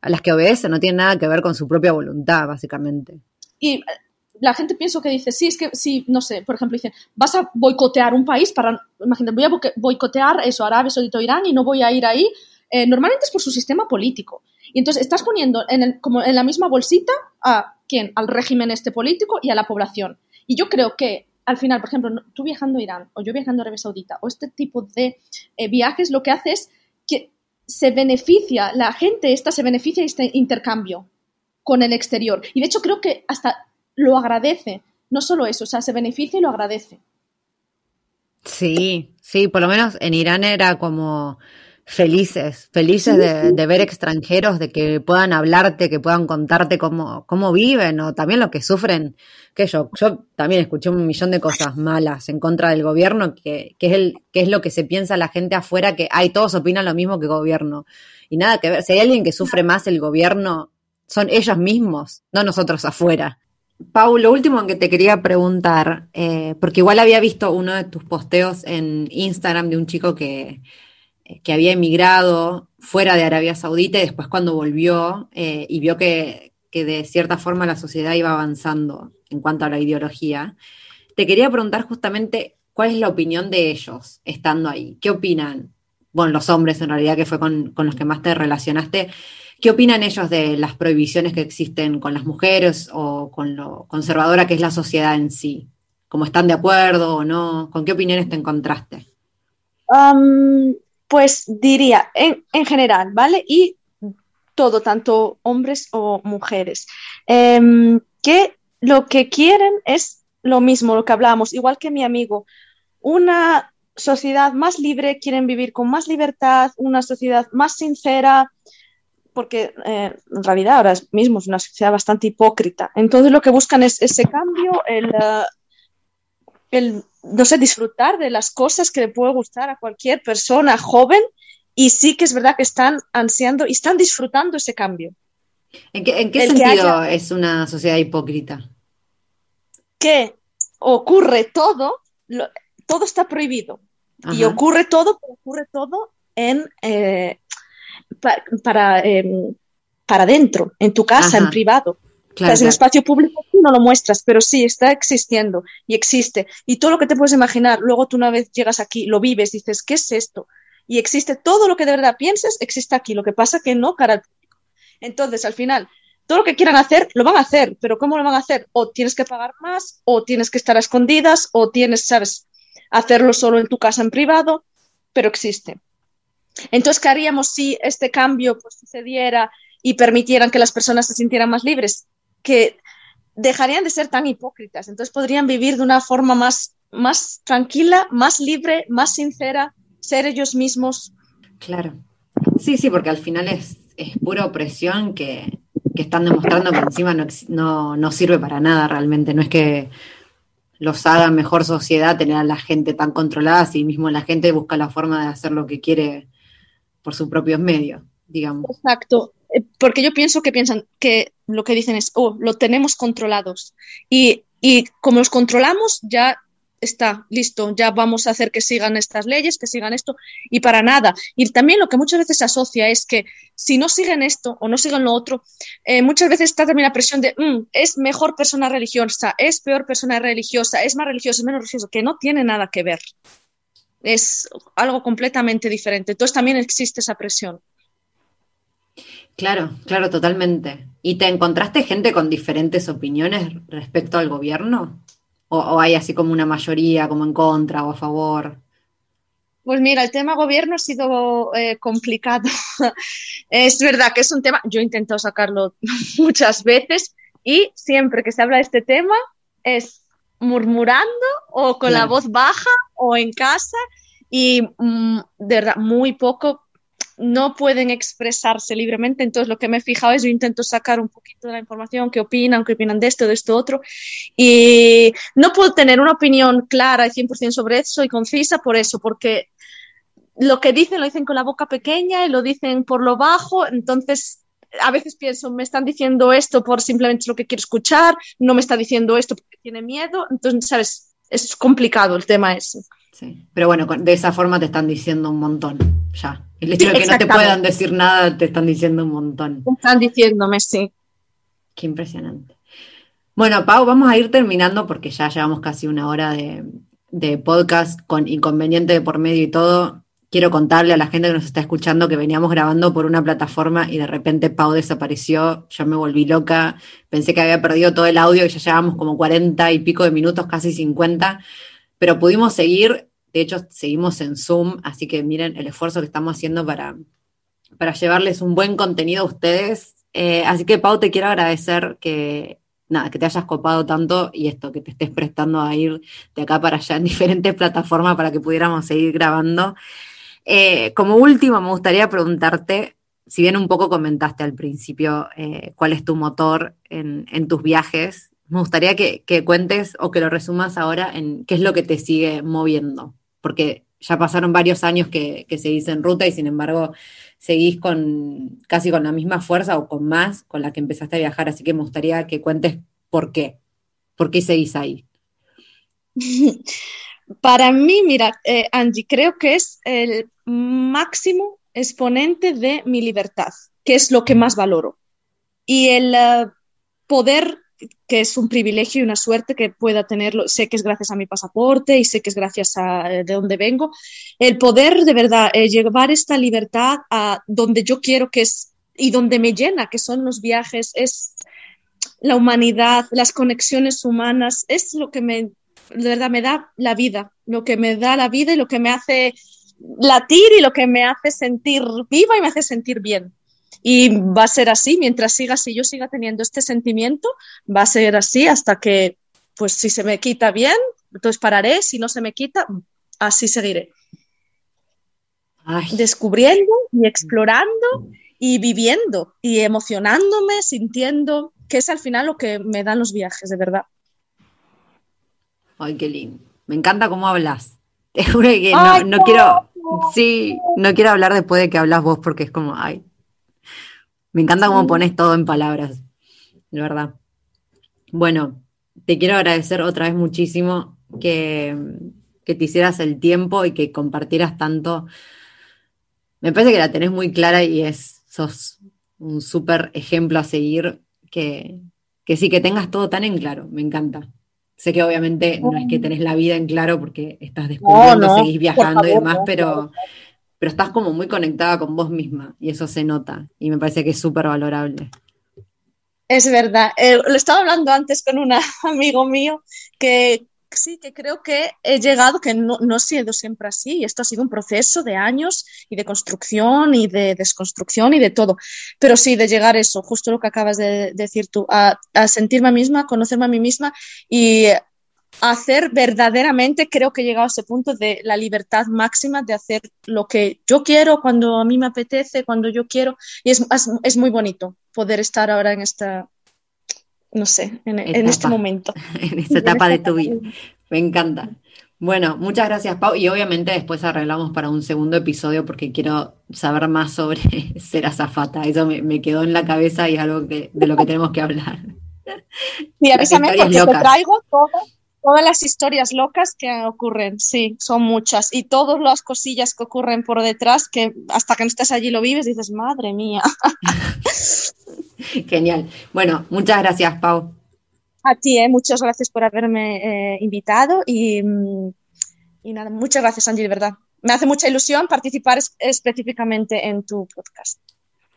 a las que obedecen no tienen nada que ver con su propia voluntad, básicamente. Y eh, la gente pienso que dice, sí, es que, sí, no sé, por ejemplo, dicen, vas a boicotear un país para, imagínate, voy a boicotear eso, Arabia Saudita o Irán y no voy a ir ahí. Eh, normalmente es por su sistema político. Y entonces estás poniendo en, como en la misma bolsita a quién, al régimen este político y a la población. Y yo creo que al final, por ejemplo, tú viajando a Irán o yo viajando a Arabia Saudita o este tipo de eh, viajes, lo que hace es que se beneficia, la gente esta se beneficia de este intercambio con el exterior. Y de hecho creo que hasta lo agradece. No solo eso, o sea, se beneficia y lo agradece. Sí, sí, por lo menos en Irán era como felices, felices de, de ver extranjeros, de que puedan hablarte, que puedan contarte cómo, cómo viven o también lo que sufren. Que yo, yo también escuché un millón de cosas malas en contra del gobierno, que, que es el, que es lo que se piensa la gente afuera, que hay todos opinan lo mismo que gobierno. Y nada que ver, si hay alguien que sufre más el gobierno, son ellos mismos, no nosotros afuera. Pau, lo último que te quería preguntar, eh, porque igual había visto uno de tus posteos en Instagram de un chico que, que había emigrado fuera de Arabia Saudita y después cuando volvió eh, y vio que, que, de cierta forma la sociedad iba avanzando en cuanto a la ideología, te quería preguntar justamente cuál es la opinión de ellos estando ahí. ¿Qué opinan? Bueno, los hombres en realidad, que fue con, con los que más te relacionaste. ¿Qué opinan ellos de las prohibiciones que existen con las mujeres o con lo conservadora que es la sociedad en sí? ¿Cómo están de acuerdo o no? ¿Con qué opiniones te encontraste? Um, pues diría, en, en, general, ¿vale? Y todo, tanto hombres o mujeres, eh, que lo que quieren es lo mismo, lo que hablábamos, igual que mi amigo, una sociedad más libre, quieren vivir con más libertad, una sociedad más sincera, porque eh, en realidad ahora mismo es una sociedad bastante hipócrita. Entonces lo que buscan es ese cambio, el, uh, el no sé, disfrutar de las cosas que le puede gustar a cualquier persona joven y sí que es verdad que están ansiando y están disfrutando ese cambio. ¿En qué, en qué sentido haya... es una sociedad hipócrita? Que ocurre todo, lo, todo está prohibido Ajá. y ocurre todo, ocurre todo en, eh, pa, para, eh, para dentro, en tu casa, Ajá. en privado. Claro, o sea, el espacio público no lo muestras, pero sí está existiendo y existe. Y todo lo que te puedes imaginar, luego tú una vez llegas aquí, lo vives, dices, ¿qué es esto? Y existe todo lo que de verdad pienses, existe aquí. Lo que pasa que no cara al público. Entonces, al final, todo lo que quieran hacer, lo van a hacer, pero ¿cómo lo van a hacer? O tienes que pagar más, o tienes que estar a escondidas, o tienes, sabes, hacerlo solo en tu casa en privado, pero existe. Entonces, ¿qué haríamos si este cambio pues, sucediera y permitieran que las personas se sintieran más libres? Que dejarían de ser tan hipócritas, entonces podrían vivir de una forma más, más tranquila, más libre, más sincera, ser ellos mismos. Claro. Sí, sí, porque al final es, es pura opresión que, que, están demostrando que encima no, no, no, sirve para nada realmente. No es que los haga mejor sociedad tener a la gente tan controlada, así mismo la gente busca la forma de hacer lo que quiere por sus propios medios, digamos. Exacto porque yo pienso que piensan que lo que dicen es, oh, lo tenemos controlados. Y, y, como los controlamos, ya está, listo, ya vamos a hacer que sigan estas leyes, que sigan esto, y para nada. Y también lo que muchas veces se asocia es que si no siguen esto o no siguen lo otro, eh, muchas veces está también la presión de, mm, es mejor persona religiosa, es peor persona religiosa, es más religiosa, es menos religiosa, que no tiene nada que ver. Es algo completamente diferente. Entonces también existe esa presión. Claro, claro, totalmente. ¿Y te encontraste gente con diferentes opiniones respecto al gobierno? ¿O, o hay así como una mayoría, como en contra o a favor? Pues mira, el tema gobierno ha sido eh, complicado. es verdad que es un tema, yo he intentado sacarlo muchas veces y siempre que se habla de este tema es murmurando o con claro. la voz baja o en casa y mm, de verdad muy poco no pueden expresarse libremente. Entonces, lo que me he fijado es yo intento sacar un poquito de la información, qué opinan, qué opinan de esto, de esto, otro. Y no puedo tener una opinión clara y 100% sobre eso y concisa por eso, porque lo que dicen lo dicen con la boca pequeña y lo dicen por lo bajo. Entonces, a veces pienso, me están diciendo esto por simplemente lo que quiero escuchar, no me está diciendo esto porque tiene miedo. Entonces, ¿sabes? Es complicado el tema ese. Sí, pero bueno, de esa forma te están diciendo un montón, ya. El hecho sí, de que no te puedan decir nada, te están diciendo un montón. Están diciéndome, sí. Qué impresionante. Bueno, Pau, vamos a ir terminando porque ya llevamos casi una hora de, de podcast con inconveniente de por medio y todo. Quiero contarle a la gente que nos está escuchando que veníamos grabando por una plataforma y de repente Pau desapareció. Yo me volví loca. Pensé que había perdido todo el audio y ya llevamos como 40 y pico de minutos, casi 50. Pero pudimos seguir de hecho, seguimos en Zoom, así que miren el esfuerzo que estamos haciendo para, para llevarles un buen contenido a ustedes. Eh, así que, Pau, te quiero agradecer que, nada, que te hayas copado tanto y esto, que te estés prestando a ir de acá para allá en diferentes plataformas para que pudiéramos seguir grabando. Eh, como último, me gustaría preguntarte, si bien un poco comentaste al principio eh, cuál es tu motor en, en tus viajes, me gustaría que, que, cuentes o que lo resumas ahora en qué es lo que te sigue moviendo porque ya pasaron varios años que, que seguís en ruta y sin embargo seguís con casi con la misma fuerza o con más con la que empezaste a viajar, así que me gustaría que cuentes por qué. ¿Por qué seguís ahí? Para mí, mira, eh, Angie, creo que es el máximo exponente de mi libertad, que es lo que más valoro. Y el eh, poder, que es un privilegio y una suerte que pueda tenerlo, sé que es gracias a mi pasaporte y sé que es gracias a eh, de dónde vengo, el poder de verdad llevar esta libertad a donde yo quiero que es y donde me llena, que son los viajes, es la humanidad, las conexiones humanas, es lo que me, verdad, me da la vida, lo que me da la vida y lo que me hace latir y lo que me hace sentir viva y me hace sentir bien. Y va a ser así, mientras siga, si yo siga teniendo este sentimiento, va a ser así hasta que, pues si se me quita bien, entonces pararé, si no se me quita, así seguiré. Descubriendo y explorando y viviendo y emocionándome, sintiendo, que es al final lo que me dan los viajes, de verdad. Ay, qué lindo. Me encanta cómo hablas. Te juro que no, quiero, sí, no quiero hablar después de que hablas vos porque es como, ay, me encanta cómo pones todo en palabras, de verdad. Bueno, te quiero agradecer otra vez muchísimo que, que te hicieras el tiempo y que compartieras tanto. Me parece que la tenés muy clara y es, sos un súper ejemplo a seguir que, que sí, que tengas todo tan en claro, me encanta. Sé que obviamente no es que tenés la vida en claro porque estás descubriendo, seguís viajando y demás, pero, pero estás como muy conectada con vos misma y eso se nota y me parece que es súper valorable. Es verdad. Eh, lo estaba hablando antes con un amigo mío que sí, que creo que he llegado, que no, no, ha sido siempre así, esto ha sido un proceso de años y de construcción y de desconstrucción y de todo. Pero sí, de llegar a eso, justo lo que acabas de, decir tú, a, a, sentirme a mí misma, a conocerme a mí misma y hacer verdaderamente, creo que he llegado a ese punto de la libertad máxima de hacer lo que yo quiero, cuando a mí me apetece, cuando yo quiero. Y es, es muy bonito poder estar ahora en esta, no sé, en, este momento. en esta etapa de tu vida. Me encanta. Bueno, muchas gracias, Pau. Y obviamente después arreglamos para un segundo episodio porque quiero saber más sobre ser azafata. Eso me, quedó en la cabeza y es algo de lo que tenemos que hablar. Sí, avísame porque te traigo todas las historias locas que ocurren. Sí, son muchas. Y todas las cosillas que ocurren por detrás que hasta que no estás allí lo vives dices, madre mía. Genial. Bueno, muchas gracias, Pau. A ti, eh, muchas gracias por haberme eh, invitado y, mm, y, nada, muchas gracias, Angie, de verdad. Me hace mucha ilusión participar específicamente en tu podcast.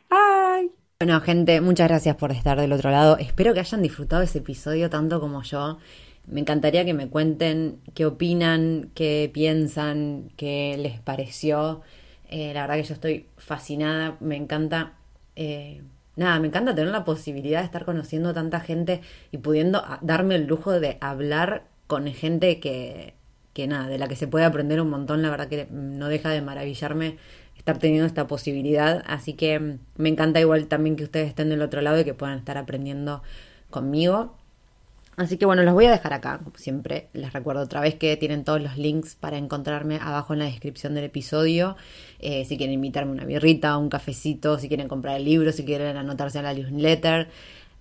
Ay. Bueno, gente, muchas gracias por estar del otro lado. Espero que hayan disfrutado ese episodio tanto como yo. Me encantaría que me cuenten qué opinan, qué piensan, qué les pareció. Eh, la verdad que yo estoy fascinada, me encanta nada, me encanta tener la posibilidad de estar conociendo tanta gente y pudiendo darme el lujo de hablar con gente que, que nada, de la que se puede aprender un montón, la verdad que no deja de maravillarme estar teniendo esta posibilidad, así que mm, me encanta igual también que ustedes estén del otro lado y que puedan estar aprendiendo conmigo. Así que bueno, los voy a dejar acá, como siempre. Les recuerdo otra vez que tienen todos los links para encontrarme abajo en la descripción del episodio. Eh, si quieren invitarme una birrita, un cafecito, si quieren comprar el libro, si quieren anotarse a la newsletter,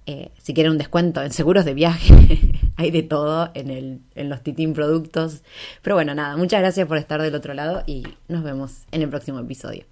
eh, si quieren un descuento en seguros de viaje. Hay de todo en, el, en los Titín Productos. Pero bueno, nada, muchas gracias por estar del otro lado y nos vemos en el próximo episodio.